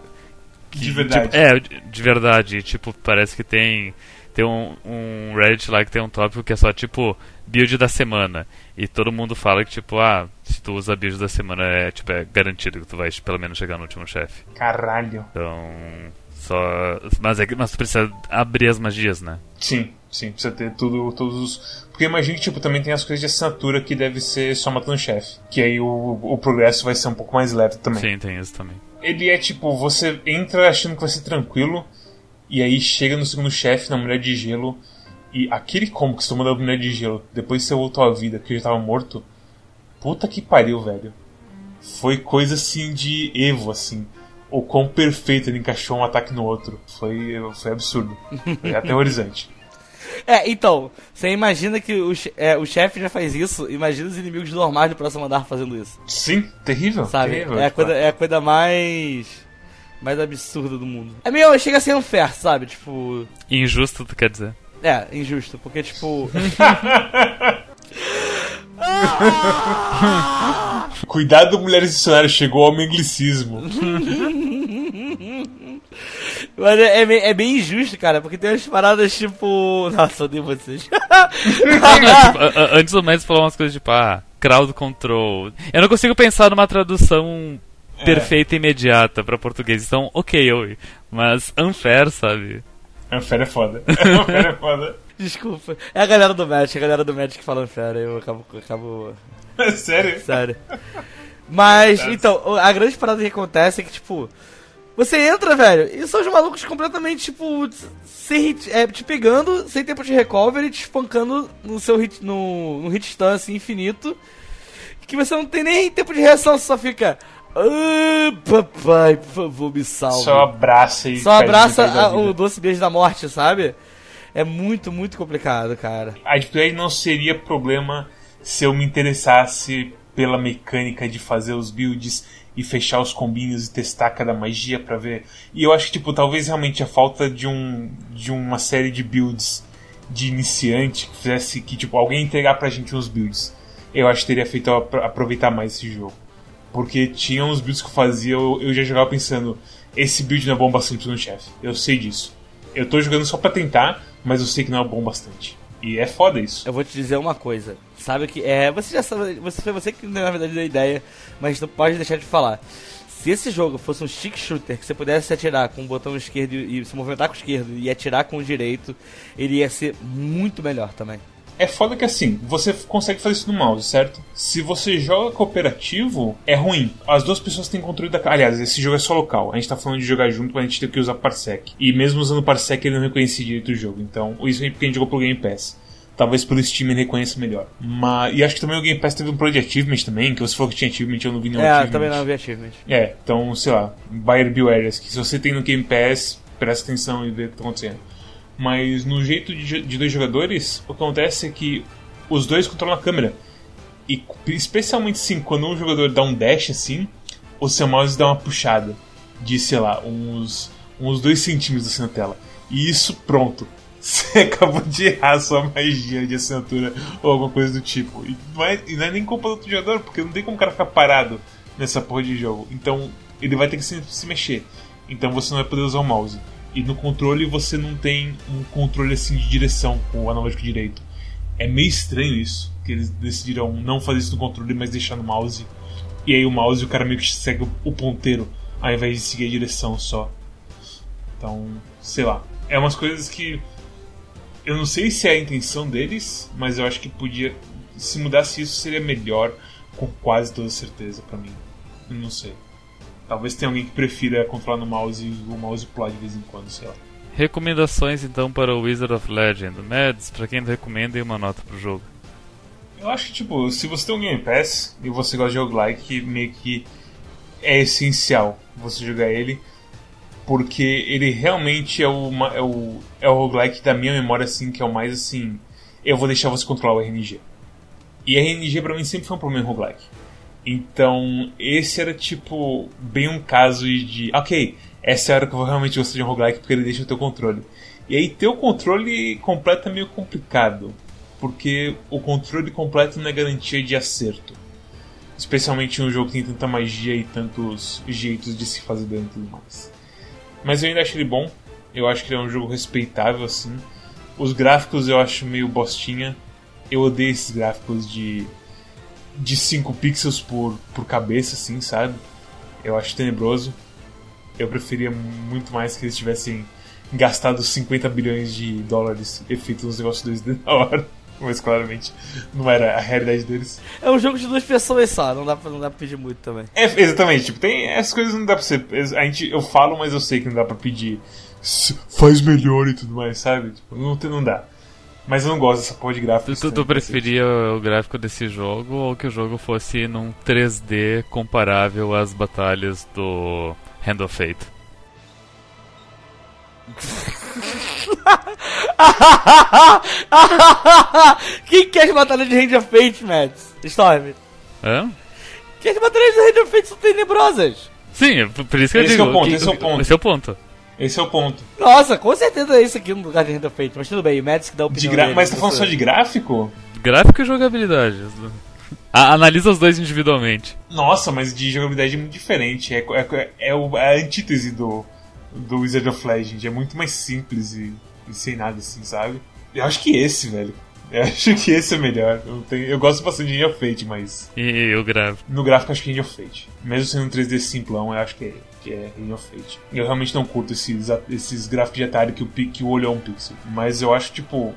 De verdade. Tipo, é, de, de verdade. Tipo, parece que tem tem um, um Reddit lá que tem um tópico que é só tipo build da semana. E todo mundo fala que, tipo, ah, tu usa build da semana é tipo, é garantido que tu vai pelo menos chegar no último chefe. Caralho. Então. Só. Mas, é, mas tu precisa abrir as magias, né? Sim, sim, precisa ter tudo, todos os. Porque imagina que tipo, também tem as coisas de assinatura que deve ser só matando chefe. Que aí o, o progresso vai ser um pouco mais leve também. Sim, tem isso também. Ele é tipo, você entra achando que vai ser tranquilo e aí chega no segundo chefe, na Mulher de Gelo, e aquele combo que você tomou da Mulher de Gelo, depois você voltou à vida, que já tava morto, puta que pariu, velho. Foi coisa assim de Evo, assim. O quão perfeito ele encaixou um ataque no outro. Foi, foi absurdo. Foi aterrorizante. É, então, você imagina que o, é, o chefe já faz isso, imagina os inimigos normais do próximo andar fazendo isso. Sim, terrível. Sabe? Terrível, é, a coisa, é a coisa mais mais absurda do mundo. É meio, chega a ser unfair, sabe? Tipo. Injusto, tu quer dizer? É, injusto, porque tipo. Cuidado, mulheres dicionárias, chegou ao anglicismo. Mas é, é, bem, é bem injusto, cara, porque tem umas paradas tipo. Nossa, eu odeio vocês. Não, tipo, antes do Mads falou umas coisas tipo, ah, crowd control. Eu não consigo pensar numa tradução É. perfeita e imediata pra português. Então, ok, eu. Mas unfair, sabe? Unfair é foda. Unfair é foda. Desculpa. É a galera do Magic, a galera do Magic que fala fera, eu acabo. acabo Sério? sério. Mas, então, a grande parada que acontece é que, tipo. Você entra, velho, e são os malucos completamente, tipo, sem hit, é, te pegando, sem tempo de recovery, te espancando no seu hit, no, no hit stun, assim, infinito. Que você não tem nem tempo de reação, você só fica. Ah, papai, por favor, me salve. Só abraça e. Só abraça a- o doce beijo da morte, sabe? É muito, muito complicado, cara. A dificuldade não seria problema se eu me interessasse pela mecânica de fazer os builds e fechar os combinhos e testar cada magia pra ver. E eu acho que, tipo, talvez realmente a falta de um de uma série de builds de iniciante que fizesse que, tipo, alguém entregar pra gente uns builds. Eu acho que teria feito aproveitar mais esse jogo. Porque tinha uns builds que eu fazia, eu, eu já jogava pensando, esse build não é bom bastante no chefe. Eu sei disso. Eu tô jogando só pra tentar, mas eu sei que não é bom bastante. E é foda isso. Eu vou te dizer uma coisa. Sabe que é, você já sabe, você foi você que na verdade deu a ideia, mas não pode deixar de falar. Se esse jogo fosse um stick shooter que você pudesse atirar com o botão esquerdo e, e se movimentar com o esquerdo e atirar com o direito, ele ia ser muito melhor também. É foda que assim, você consegue fazer isso no mouse, certo? Se você joga cooperativo, é ruim. As duas pessoas têm controle da. Aliás, esse jogo é só local. A gente tá falando de jogar junto, mas a gente tem que usar Parsec. E mesmo usando Parsec, ele não reconhecia direito o jogo. Então, isso é porque a gente jogou pelo Game Pass. Talvez pelo Steam ele reconheça melhor. Mas, e acho que também o Game Pass teve um Project Achievement também, que você falou que tinha achievement, eu não vi nenhum é, achievement. também não vi achievement. É, então, sei lá, Buyer Beware, que se você tem no Game Pass, presta atenção e vê o que tá acontecendo. Mas no jeito de, de dois jogadores, o que acontece é que os dois controlam a câmera. E especialmente assim, quando um jogador dá um dash assim, o seu mouse dá uma puxada de, sei lá, uns, uns 2 centímetros assim na tela. E isso, pronto. Você acabou de errar sua magia de assinatura ou alguma coisa do tipo. E não é, e não é nem culpa do outro jogador, porque não tem como o cara ficar parado nessa porra de jogo. Então ele vai ter que se, se mexer. Então você não vai poder usar o mouse. E no controle você não tem um controle assim de direção com o analógico direito. É meio estranho isso, que eles decidiram não fazer isso no controle, mas deixar no mouse. E aí o mouse o cara meio que segue o ponteiro ao invés de seguir a direção só. Então, sei lá. É umas coisas que eu não sei se é a intenção deles, mas eu acho que podia. Se mudasse isso seria melhor, com quase toda certeza pra mim. Eu não sei. Talvez tenha alguém que prefira controlar no mouse e o mouse pular de vez em quando, sei lá. Recomendações então para o Wizard of Legend. Mads, pra quem recomenda e uma nota pro jogo. Eu acho que, tipo, se você tem um Game Pass e você gosta de roguelike, meio que é essencial você jogar ele, porque ele realmente é o, é o, é o roguelike da minha memória, assim, que é o mais, assim, eu vou deixar você controlar o RNG. E RNG pra mim sempre foi um problema em roguelike. Então, esse era, tipo, bem um caso de, ok, essa é a hora que eu realmente gostar de um roguelike, porque ele deixa o teu controle. E aí, ter o controle completo é meio complicado porque o controle completo não é garantia de acerto. Especialmente em um jogo que tem tanta magia e tantos jeitos de se fazer dano e tudo mais. Mas eu ainda acho ele bom. Eu acho que ele é um jogo respeitável, assim. Os gráficos eu acho meio bostinha. Eu odeio esses gráficos de. De 5 pixels por, por cabeça, assim, sabe? Eu acho tenebroso. Eu preferia muito mais que eles tivessem gastado 50 bilhões de dólares e feito uns negócios 2D da hora. Mas claramente não era a realidade deles. É um jogo de duas pessoas só, não dá pra, não dá pra pedir muito também. É, exatamente, tipo, tem essas coisas não dá pra ser. A gente, eu falo, mas eu sei que não dá pra pedir. "S- Faz melhor e tudo mais, sabe? Tipo, não, não dá. Mas eu não gosto dessa porra de gráfico. Tu, tu, tu preferia o gráfico desse jogo ou que o jogo fosse num 3D comparável às batalhas do Hand of Fate? Quem quer as batalhas de Hand of Fate, Mads? Storm. Hã? Que as batalhas de Hand of Fate são tenebrosas. Sim, é por isso que eu Esse é digo. o ponto, que- esse é o ponto. Esse é o ponto. Esse é o ponto. Nossa, com certeza é isso aqui no lugar de Renda Feito. Mas tudo bem, o Mads que dá a De gra... dele, Mas tá falando só de gráfico? Gráfico e jogabilidade. A- analisa os dois individualmente. Nossa, mas de jogabilidade é muito diferente. É, é, é o- é a antítese do, do Wizard of Legend. É muito mais simples e, e sem nada assim, sabe? Eu acho que esse, velho. Eu acho que esse é melhor. Eu, tenho- eu gosto bastante de of Fate, mas E, o gráfico. no gráfico acho que é of Fate. Mesmo sendo um 3D simplão, eu acho que é, que é Hand of Fate. Eu realmente não curto esses, esses gráficos de Atari que o, que o olho é um pixel. Mas eu acho, tipo.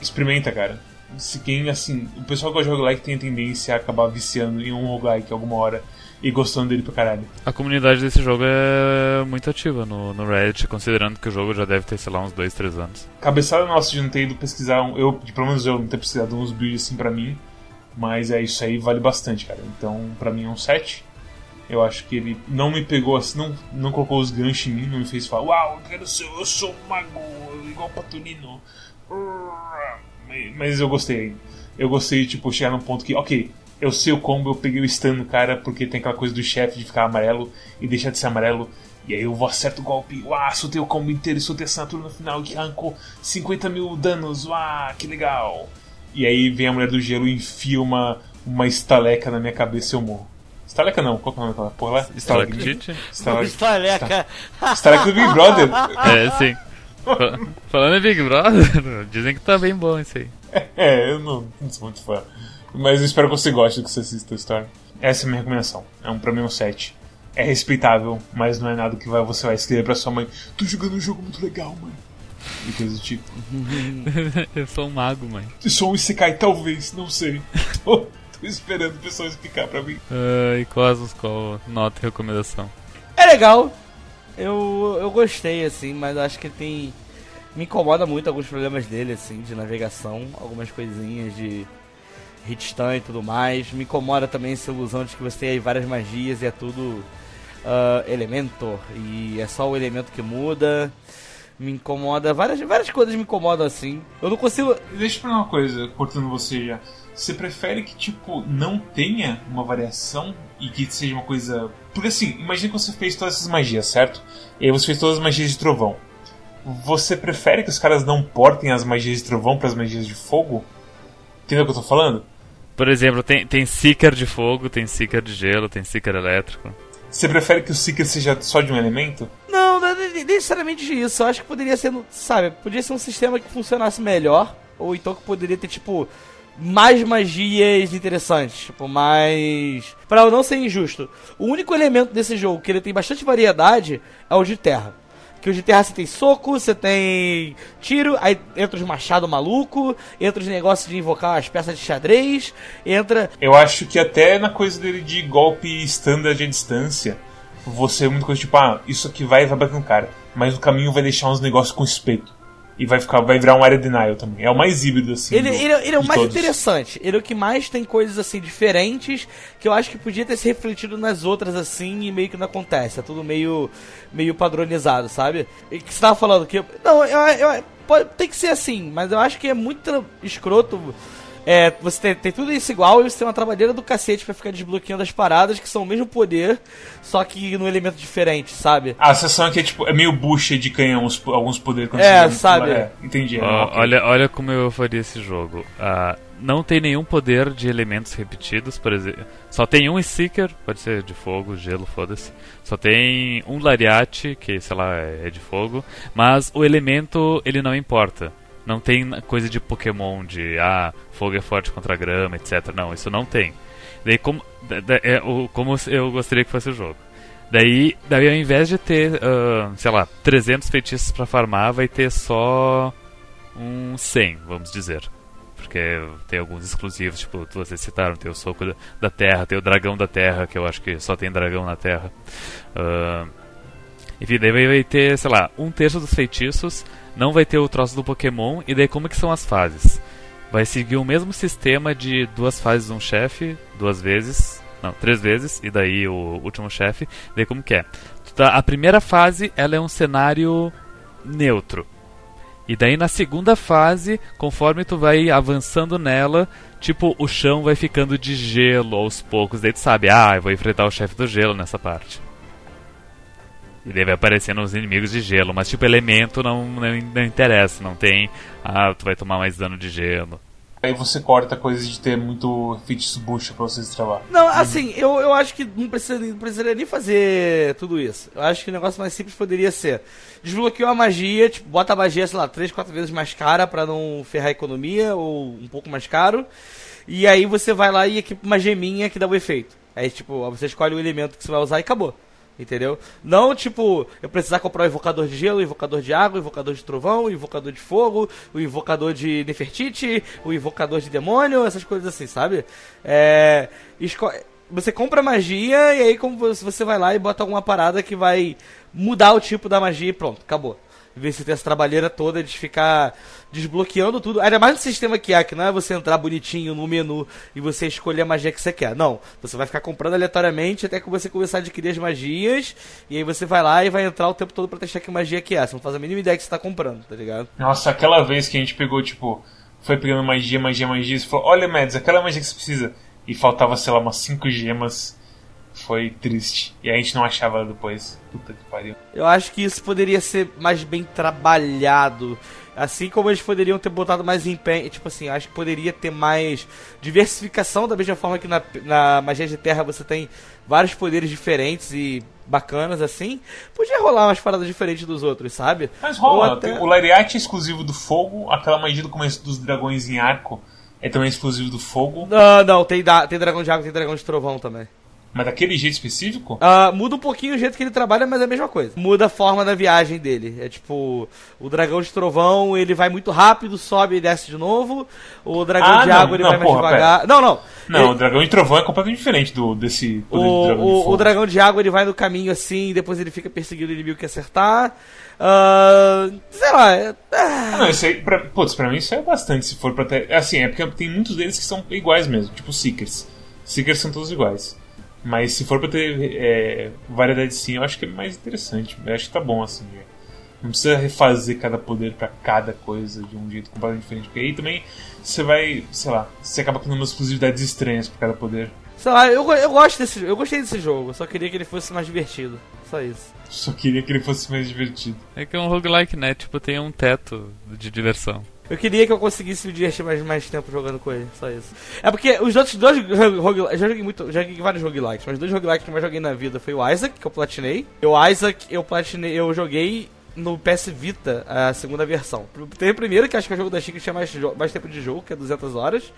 Experimenta, cara. Se quem, assim. O pessoal que gosta de roguelike tem a tendência a acabar viciando em um roguelike alguma hora e gostando dele pra caralho. A comunidade desse jogo é muito ativa no, no Reddit, considerando que o jogo já deve ter, sei lá, uns 2, 3 anos. Cabeçada nossa de não ter ido pesquisar. um- Eu, pelo menos eu, não ter pesquisado uns builds assim pra mim. Mas é isso aí, vale bastante, cara. Então, pra mim é um 7. Eu acho que ele não me pegou assim, não, não colocou os ganchos em mim, não me fez falar, uau, eu quero ser, eu sou um mago, igual o Patolino. Mas eu gostei. Eu gostei tipo, chegar num ponto que, ok, eu sei o combo, eu peguei o stun no cara, porque tem aquela coisa do chefe de ficar amarelo e deixar de ser amarelo. E aí eu vou acerto o golpe, uau, soltei o combo inteiro e soltei a assinatura no final que arrancou 50 mil danos, uau, que legal. E aí vem a mulher do gelo e enfia uma, uma estaleca na minha cabeça e eu morro. Estaleca não, qual que é o nome daquela porra lá? Stalactite? Estaleca. Estaleca. Do Big Brother. É, sim. Fa- Falando em Big Brother, dizem que tá bem bom isso aí. É, eu não, não sou muito fã. Mas eu espero que você goste do que você assista a história. Essa é a minha recomendação. É um, pra mim um 7. É respeitável, mas não é nada que vai, você vai escrever pra sua mãe. Tô jogando um jogo muito legal, mãe. E coisa do tipo. Eu sou um mago, mãe. Só um Isekai, talvez, não sei. esperando o pessoal explicar pra mim. Uh, e Cosmos, qual nota e recomendação? É legal. Eu, eu gostei, assim, mas acho que tem. Me incomoda muito alguns problemas dele, assim, de navegação, algumas coisinhas de hitstun e tudo mais. Me incomoda também essa ilusão de que você tem aí várias magias e é tudo ah, Elementor. E é só o elemento que muda. Me incomoda, várias, várias coisas me incomodam assim. Eu não consigo. Deixa eu falar uma coisa, cortando você já. Você prefere que, tipo, não tenha uma variação e que seja uma coisa. Porque assim, imagina que você fez todas essas magias, certo? E aí você fez todas as magias de trovão. Você prefere que os caras não portem as magias de trovão para as magias de fogo? Entendeu o que eu tô falando? Por exemplo, tem, tem Seeker de fogo, tem Seeker de gelo, tem Seeker elétrico. Você prefere que o Seeker seja só de um elemento? Não, não é ne- necessariamente isso. Eu acho que poderia ser, sabe, poderia ser um sistema que funcionasse melhor. Ou então que poderia ter, tipo, mais magias interessantes. Tipo, mais. Pra não ser injusto. O único elemento desse jogo que ele tem bastante variedade é o de terra. Que o de terra você tem soco, você tem tiro, aí entra os machado maluco, entra os negócios de invocar as peças de xadrez, entra. Eu acho que até na coisa dele de golpe standard à distância, você é muito coisa tipo, ah, isso aqui vai e vai bater no cara. Mas no caminho vai deixar uns negócios com espeto. E vai ficar, vai virar um area denial também. É o mais híbrido, assim. Ele, do- ele, ele é o mais todos. interessante. Ele é o que mais tem coisas assim diferentes que eu acho que podia ter se refletido nas outras assim e meio que não acontece. É tudo meio meio padronizado, sabe? E que você tava falando que não, eu, eu- pode, tem que ser assim, mas eu acho que é muito escroto. É, você tem, tem tudo isso igual e você tem uma trabalheira do cacete pra ficar desbloqueando as paradas que são o mesmo poder, só que num elemento diferente, sabe? A sensação é que é, tipo, é meio bucha de canhão os- alguns poderes quando É, você sabe? É, entendi. é, Ó, ok. olha, olha como eu faria esse jogo. Ah, não tem nenhum poder de elementos repetidos, por exemplo. Só tem um Seeker, pode ser de fogo, gelo, foda-se. Só tem um Lariat, que sei lá, é de fogo. Mas o elemento, ele não importa. Não tem coisa de Pokémon, de ah, fogo é forte contra grama, etc. Não, isso não tem. Daí, como, da- da- é, o, como eu gostaria que fosse o jogo. Daí, daí ao invés de ter, ah, sei lá, 300 feitiços pra farmar, vai ter só um 100, vamos dizer. Porque tem alguns exclusivos, tipo, vocês citaram, tem o Soco da- Terra, tem o Dragão da Terra, que eu acho que só tem dragão na Terra. Ah, enfim, daí vai ter, sei lá, um terço dos feitiços, não vai ter o troço do Pokémon, e daí como que são as fases? Vai seguir o mesmo sistema de duas fases um chefe, duas vezes, não, três vezes, e daí o último chefe, daí como que é? Tá- a primeira fase, ela é um cenário neutro. E daí na segunda fase, conforme tu vai avançando nela, tipo, o chão vai ficando de gelo aos poucos. Daí tu sabe, ah, eu vou enfrentar o chefe do gelo nessa parte. E daí vai aparecendo os inimigos de gelo, mas tipo, elemento não, não, não interessa, não tem. Ah, tu vai tomar mais dano de gelo. Aí você corta coisas de ter muito feats bucha pra vocês trabalhar. Não, assim, eu, eu acho que não, precisa, não precisaria nem fazer tudo isso. Eu acho que o negócio mais simples poderia ser. Desbloqueou a magia, tipo, bota a magia, sei lá, 3, 4 vezes mais cara pra não ferrar a economia, ou um pouco mais caro. E aí você vai lá e equipa uma geminha que dá o efeito. Aí, tipo, você escolhe o elemento que você vai usar e acabou. Entendeu? Não, tipo, eu precisar comprar o invocador de gelo, o invocador de água, o invocador de trovão, o invocador de fogo, o invocador de Nefertiti, o invocador de demônio, essas coisas assim, sabe? É. Você compra magia e aí como você vai lá e bota alguma parada que vai mudar o tipo da magia e pronto, acabou. Em vez de você ter essa trabalheira toda de ficar desbloqueando tudo. Ainda mais no sistema que há, que não é você entrar bonitinho no menu e você escolher a magia que você quer. Não. Você vai ficar comprando aleatoriamente até que você começar a adquirir as magias. E aí você vai lá e vai entrar o tempo todo pra testar que magia que é. Você não faz a mínima ideia que você tá comprando, tá ligado? Nossa, aquela vez que a gente pegou, tipo, foi pegando magia, magia, magia, e falou, olha, Mads, aquela magia que você precisa. E faltava, sei lá, umas 5 gemas foi triste. E a gente não achava depois. Puta que pariu. Eu acho que isso poderia ser mais bem trabalhado. Assim como eles poderiam ter botado mais empenho. Tipo assim, acho que poderia ter mais diversificação, da mesma forma que na, na magia de terra você tem vários poderes diferentes e bacanas assim. Podia rolar umas paradas diferentes dos outros, sabe? Mas rola. Até... O Lariat é exclusivo do fogo, aquela magia do começo dos dragões em arco é também exclusivo do fogo. Não, não, tem, tem dragão de água tem dragão de trovão também. Mas daquele jeito específico? Uh, muda um pouquinho o jeito que ele trabalha, mas é a mesma coisa. Muda a forma da viagem dele. É tipo, o dragão de trovão, ele vai muito rápido, sobe e desce de novo. O dragão ah, de não, água, ele não, vai porra, mais devagar. Pera. Não, não. Não, ele... o dragão de trovão é completamente diferente do desse poder o, dragão o, de o dragão de água, ele vai no caminho assim, e depois ele fica perseguindo o inimigo que acertar. Uh, sei lá. É... Ah, não, isso aí, pra, putz, pra mim isso é bastante, se for pra ter. Assim, é porque tem muitos deles que são iguais mesmo, tipo Seekers. Seekers são todos iguais. Mas se for pra ter é, variedade sim, eu acho que é mais interessante. Eu acho que tá bom assim. É. Não precisa refazer cada poder para cada coisa de um jeito completamente diferente. Porque aí também você vai, sei lá, você acaba criando umas exclusividades estranhas pra cada poder. Sei lá, eu, eu gosto desse eu gostei desse jogo, só queria que ele fosse mais divertido. Só isso. Só queria que ele fosse mais divertido. É que é um roguelike, né? Tipo, tem um teto de diversão. Eu queria que eu conseguisse me divertir mais, mais tempo jogando com ele, só isso. É porque os outros dois roguelikes, já joguei muito, já joguei vários roguelikes, mas dois roguelikes que eu mais joguei na vida foi o Isaac, que eu platinei. O Isaac, eu platinei, eu joguei no PS Vita, a segunda versão. Tem o primeiro, que acho que é o jogo da Chica que tinha mais, mais tempo de jogo, que é 200 horas.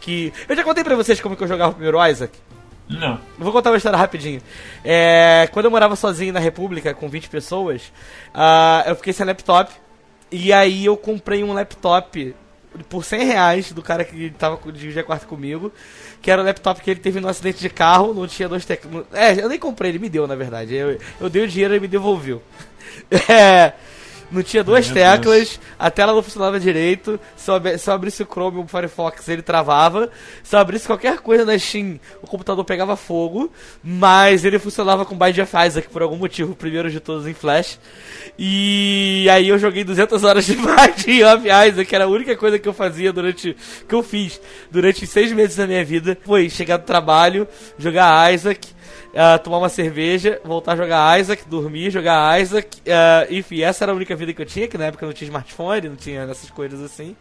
Que. Eu já contei pra vocês como que eu jogava o primeiro Isaac. Não. Vou contar uma história rapidinho. É, quando eu morava sozinho na República, com 20 pessoas, uh, eu fiquei sem laptop. E aí eu comprei um laptop por 100 reais do cara que tava dividindo quarto comigo. Que era o laptop que ele teve no acidente de carro, não tinha dois teclados. É, eu nem comprei, ele me deu, na verdade. Eu, eu dei o dinheiro e ele me devolveu. É não tinha duas Meu teclas, Deus. a tela não funcionava direito. Se eu, se eu abrisse o Chrome ou o Firefox, ele travava. Se eu abrisse qualquer coisa na Steam, o computador pegava fogo. Mas ele funcionava com Binding of Isaac por algum motivo, o primeiro de todos em Flash. E aí eu joguei 200 horas de Binding of Isaac, que era a única coisa que eu fazia durante. que eu fiz durante seis meses da minha vida. Foi chegar do trabalho, jogar Isaac uh, tomar uma cerveja, voltar a jogar Isaac, dormir, jogar Isaac. Uh, enfim, essa era a única vida que eu tinha, que na época não tinha smartphone, não tinha essas coisas assim.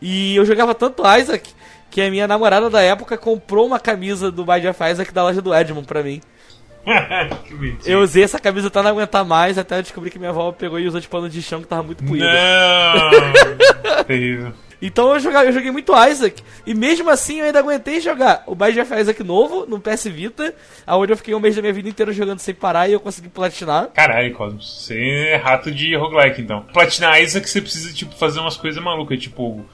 E eu jogava tanto Isaac que a minha namorada da época comprou uma camisa do Binding of Isaac da loja do Edmond pra mim. eu usei essa camisa até não aguentar mais, até eu descobri que minha avó pegou e usou de pano de chão que tava muito poído. Não! Terrível. Então eu, joguei, eu joguei muito Isaac. E mesmo assim eu ainda aguentei jogar o Bind of Isaac novo no PS Vita, onde eu fiquei um mês da minha vida inteira jogando sem parar e eu consegui platinar. Caralho, Cosmos, você é rato de roguelike então. Platinar Isaac você precisa tipo, fazer umas coisas malucas, tipo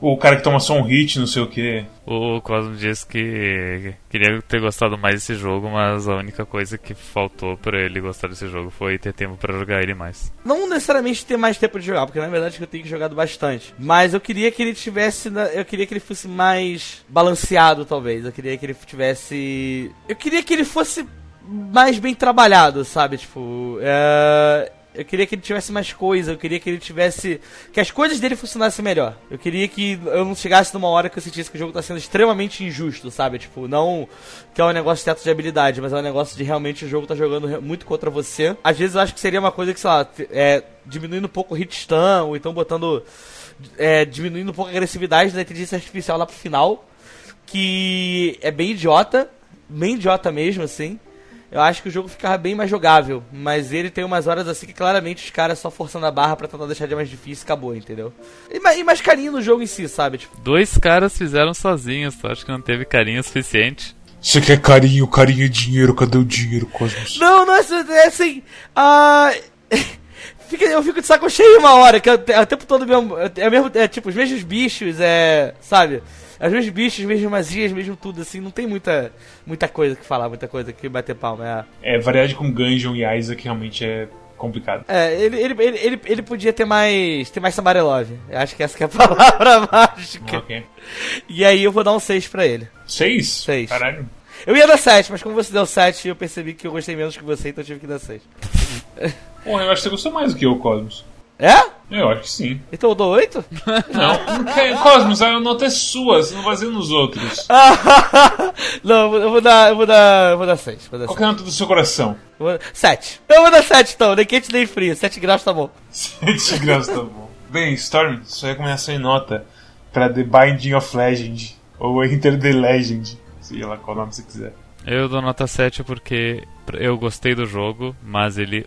o cara que toma só um hit, não sei o que. O Cosmo disse que queria ter gostado mais desse jogo, mas a única coisa que faltou para ele gostar desse jogo foi ter tempo para jogar ele mais. Não necessariamente ter mais tempo de jogar, porque na verdade eu tenho jogado bastante. Mas eu queria que ele tivesse. Eu queria que ele fosse mais balanceado, talvez. Eu queria que ele tivesse. Eu queria que ele fosse mais bem trabalhado, sabe? Tipo. É Eu queria que ele tivesse mais coisa, eu queria que ele tivesse. que as coisas dele funcionassem melhor. Eu queria que eu não chegasse numa hora que eu sentisse que o jogo tá sendo extremamente injusto, sabe? Tipo, não que é um negócio de teto de habilidade, mas é um negócio de realmente o jogo tá jogando muito contra você. Às vezes eu acho que seria uma coisa que, sei lá, é, diminuindo um pouco o hit stun, ou então botando. É, diminuindo um pouco a agressividade da inteligência artificial lá pro final. Que é bem idiota, bem idiota mesmo, assim eu acho que o jogo ficava bem mais jogável. Mas ele tem umas horas assim que claramente os caras só forçando a barra para tentar deixar de mais difícil acabou, entendeu? E, e, mais carinho no jogo em si, sabe? Tipo... Dois caras fizeram sozinhos, tu acha que não teve carinho suficiente? Você quer carinho, carinho é dinheiro, cadê o dinheiro, Cosmos? Não, não, é, é assim. Uh... eu fico de saco cheio uma hora, que é, é o tempo todo mesmo. É, mesmo, é tipo, os mesmos bichos, é. Sabe? Os mesmos bichos, as mesmas magias, mesmo tudo, assim, não tem muita, muita coisa que falar, muita coisa que bater palma. É, é variedade com Gungeon e Isaac realmente é complicado. É, ele, ele, ele, ele, podia ter mais. ter mais Samarelove. Eu acho que essa que é a palavra mágica. Ok. E aí eu vou dar um 6 pra ele. 6? 6. Caralho. Eu ia dar 7, mas como você deu 7, eu percebi que eu gostei menos que você, então eu tive que dar 6. Pô, eu acho que você gostou mais do que eu, Cosmos. É? Eu acho que sim. Então eu dou 8? Não. Cosmos, a nota é sua, você não fazia nos outros. não, eu vou dar. Eu vou dar. Eu vou dar 6. Vou dar Qual é a nota do seu coração? 7. Eu vou dar 7 então, nem quente nem frio. 7 graus tá bom. 7 graus tá bom. Bem, Storm, sua recomendação em nota pra The Binding of Legend. Ou Enter the Legend. Sei lá qual nome você quiser. Eu dou nota 7 porque eu gostei do jogo, mas ele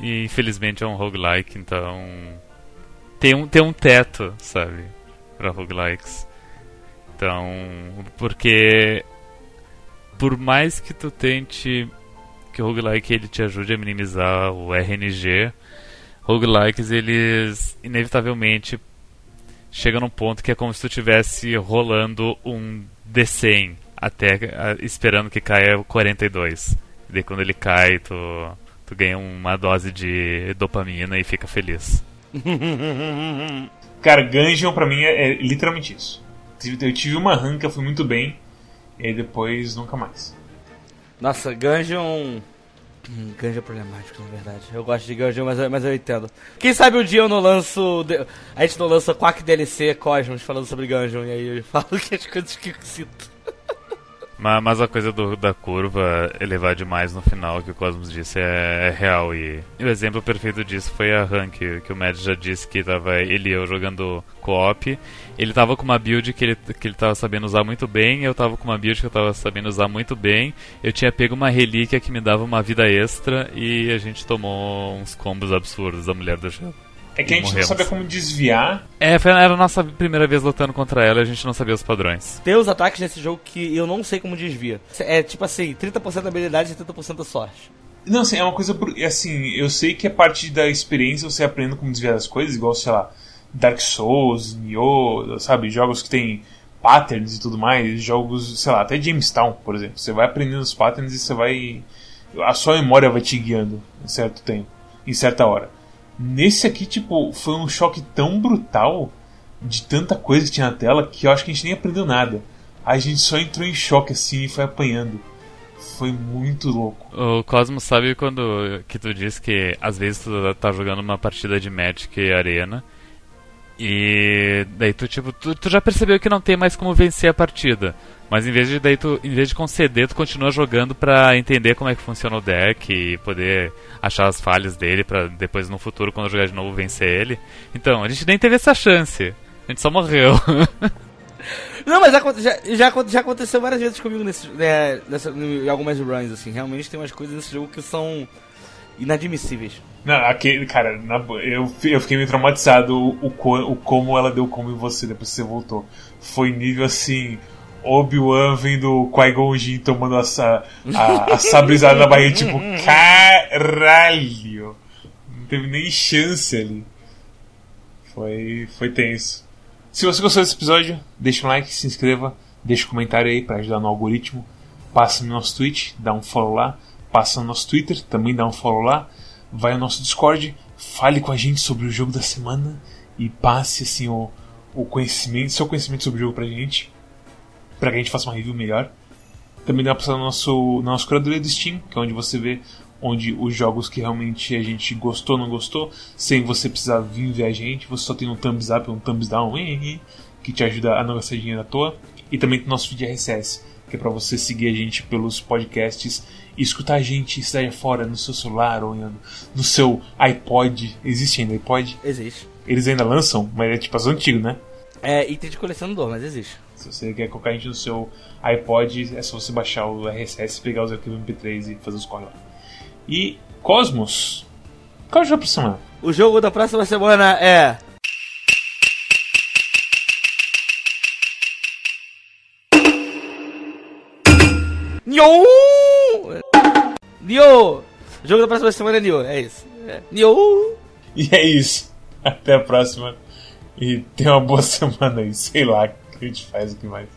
e infelizmente é um roguelike, então. Tem um, tem um teto, sabe? Pra roguelikes. Então. Porque. Por mais que tu tente que o roguelike ele te ajude a minimizar o RNG, roguelikes eles inevitavelmente chegam num ponto que é como se tu estivesse rolando um D100 até esperando que caia 42. E daí quando ele cai, tu tu ganha uma dose de dopamina e fica feliz. Cara, Gungeon pra mim é, é, literalmente isso. Eu tive uma run que eu fui muito bem, e aí depois nunca mais. Nossa, Gungeon. Hum, Gungeon é problemático, na verdade. Eu gosto de Gungeon, mas, mas eu entendo. Quem sabe um dia eu não lanço. A gente não lança Quack DLC Cosmos falando sobre Gungeon, e aí eu falo que as coisas que eu sinto. Mas, mas a coisa do, da curva elevar demais no final, que o Cosmos disse, é, é real. E, o exemplo perfeito disso foi a Rank, que, que o Mad já disse que tava ele e eu jogando co-op. Ele tava com uma build que ele, que ele tava sabendo usar muito bem, eu tava com uma build que eu tava sabendo usar muito bem. Eu tinha pego uma relíquia que me dava uma vida extra e a gente tomou uns combos absurdos da mulher do jogo. É que a gente morremos. não sabia como desviar. É, era a nossa primeira vez lutando contra ela e a gente não sabia os padrões. Tem os ataques nesse jogo que eu não sei como desvia. É tipo assim, 30% da habilidade e 70% da sorte. Não, assim, é uma coisa. Assim, eu sei que é parte da experiência você aprendendo como desviar as coisas, igual, sei lá, Dark Souls, Nioh, sabe? Jogos que tem patterns e tudo mais. Jogos, sei lá, até Jamestown, por exemplo. Você vai aprendendo os patterns e você vai. A sua memória vai te guiando em certo tempo, em certa hora. Nesse aqui, tipo, foi um choque tão brutal de tanta coisa que tinha na tela que eu acho que a gente nem aprendeu nada. A gente só entrou em choque assim e foi apanhando. Foi muito louco. O Cosmo sabe quando que tu diz que às vezes tu tá jogando uma partida de Magic Arena e daí tu tipo tu, tu já percebeu que não tem mais como vencer a partida. Mas em vez de daí tu, em vez de conceder, tu continua jogando para entender como é que funciona o deck e poder achar as falhas dele para depois no futuro quando jogar de novo vencer ele. Então, a gente nem teve essa chance. A gente só morreu. Não, mas já, já, já, aconteceu várias vezes comigo nesse, né, nessa, em algumas runs, assim. Realmente tem umas coisas nesse jogo que são inadmissíveis. Não, aquele, cara, na, eu, eu fiquei meio traumatizado o, o, o como ela deu como em você depois que você voltou. Foi nível assim. Obi-Wan vendo o Qui-Gon Jinn tomando essa, a, a sabrizada na barriga, tipo, caralho! Não teve nem chance ali. Foi, foi tenso. Se você gostou desse episódio, deixa um like, se inscreva, deixa um comentário aí para ajudar no algoritmo. Passa no nosso Twitch, dá um follow lá. Passa no nosso Twitter, também dá um follow lá. Vai ao nosso Discord, fale com a gente sobre o jogo da semana e passe assim o, o conhecimento, seu conhecimento sobre o jogo pra gente para que a gente faça uma review melhor. Também dá uma passada no nosso, na nossa curadoria do Steam, que é onde você vê onde os jogos que realmente a gente gostou não gostou, sem você precisar vir ver a gente, você só tem um thumbs up um thumbs down que te ajuda a não gastar dinheiro à toa. E também tem nosso feed RSS, que é para você seguir a gente pelos podcasts e escutar a gente daí fora no seu celular ou no seu iPod. Existe ainda iPod? Existe. Eles ainda lançam, mas é tipo as antigo, né? É item de colecionador, mas existe. Se você quer colocar a gente no seu iPod, é só você baixar o RSS, pegar os arquivos MP3 e fazer os corre lá. E Cosmos, qual é o jogo pra semana? O jogo da próxima semana é. Nyo! Nyo! O jogo da próxima semana é Nyo, é isso. É. Nyo! E é isso. Até a próxima. E tenha uma boa semana aí. Sei lá o que a gente faz aqui mais.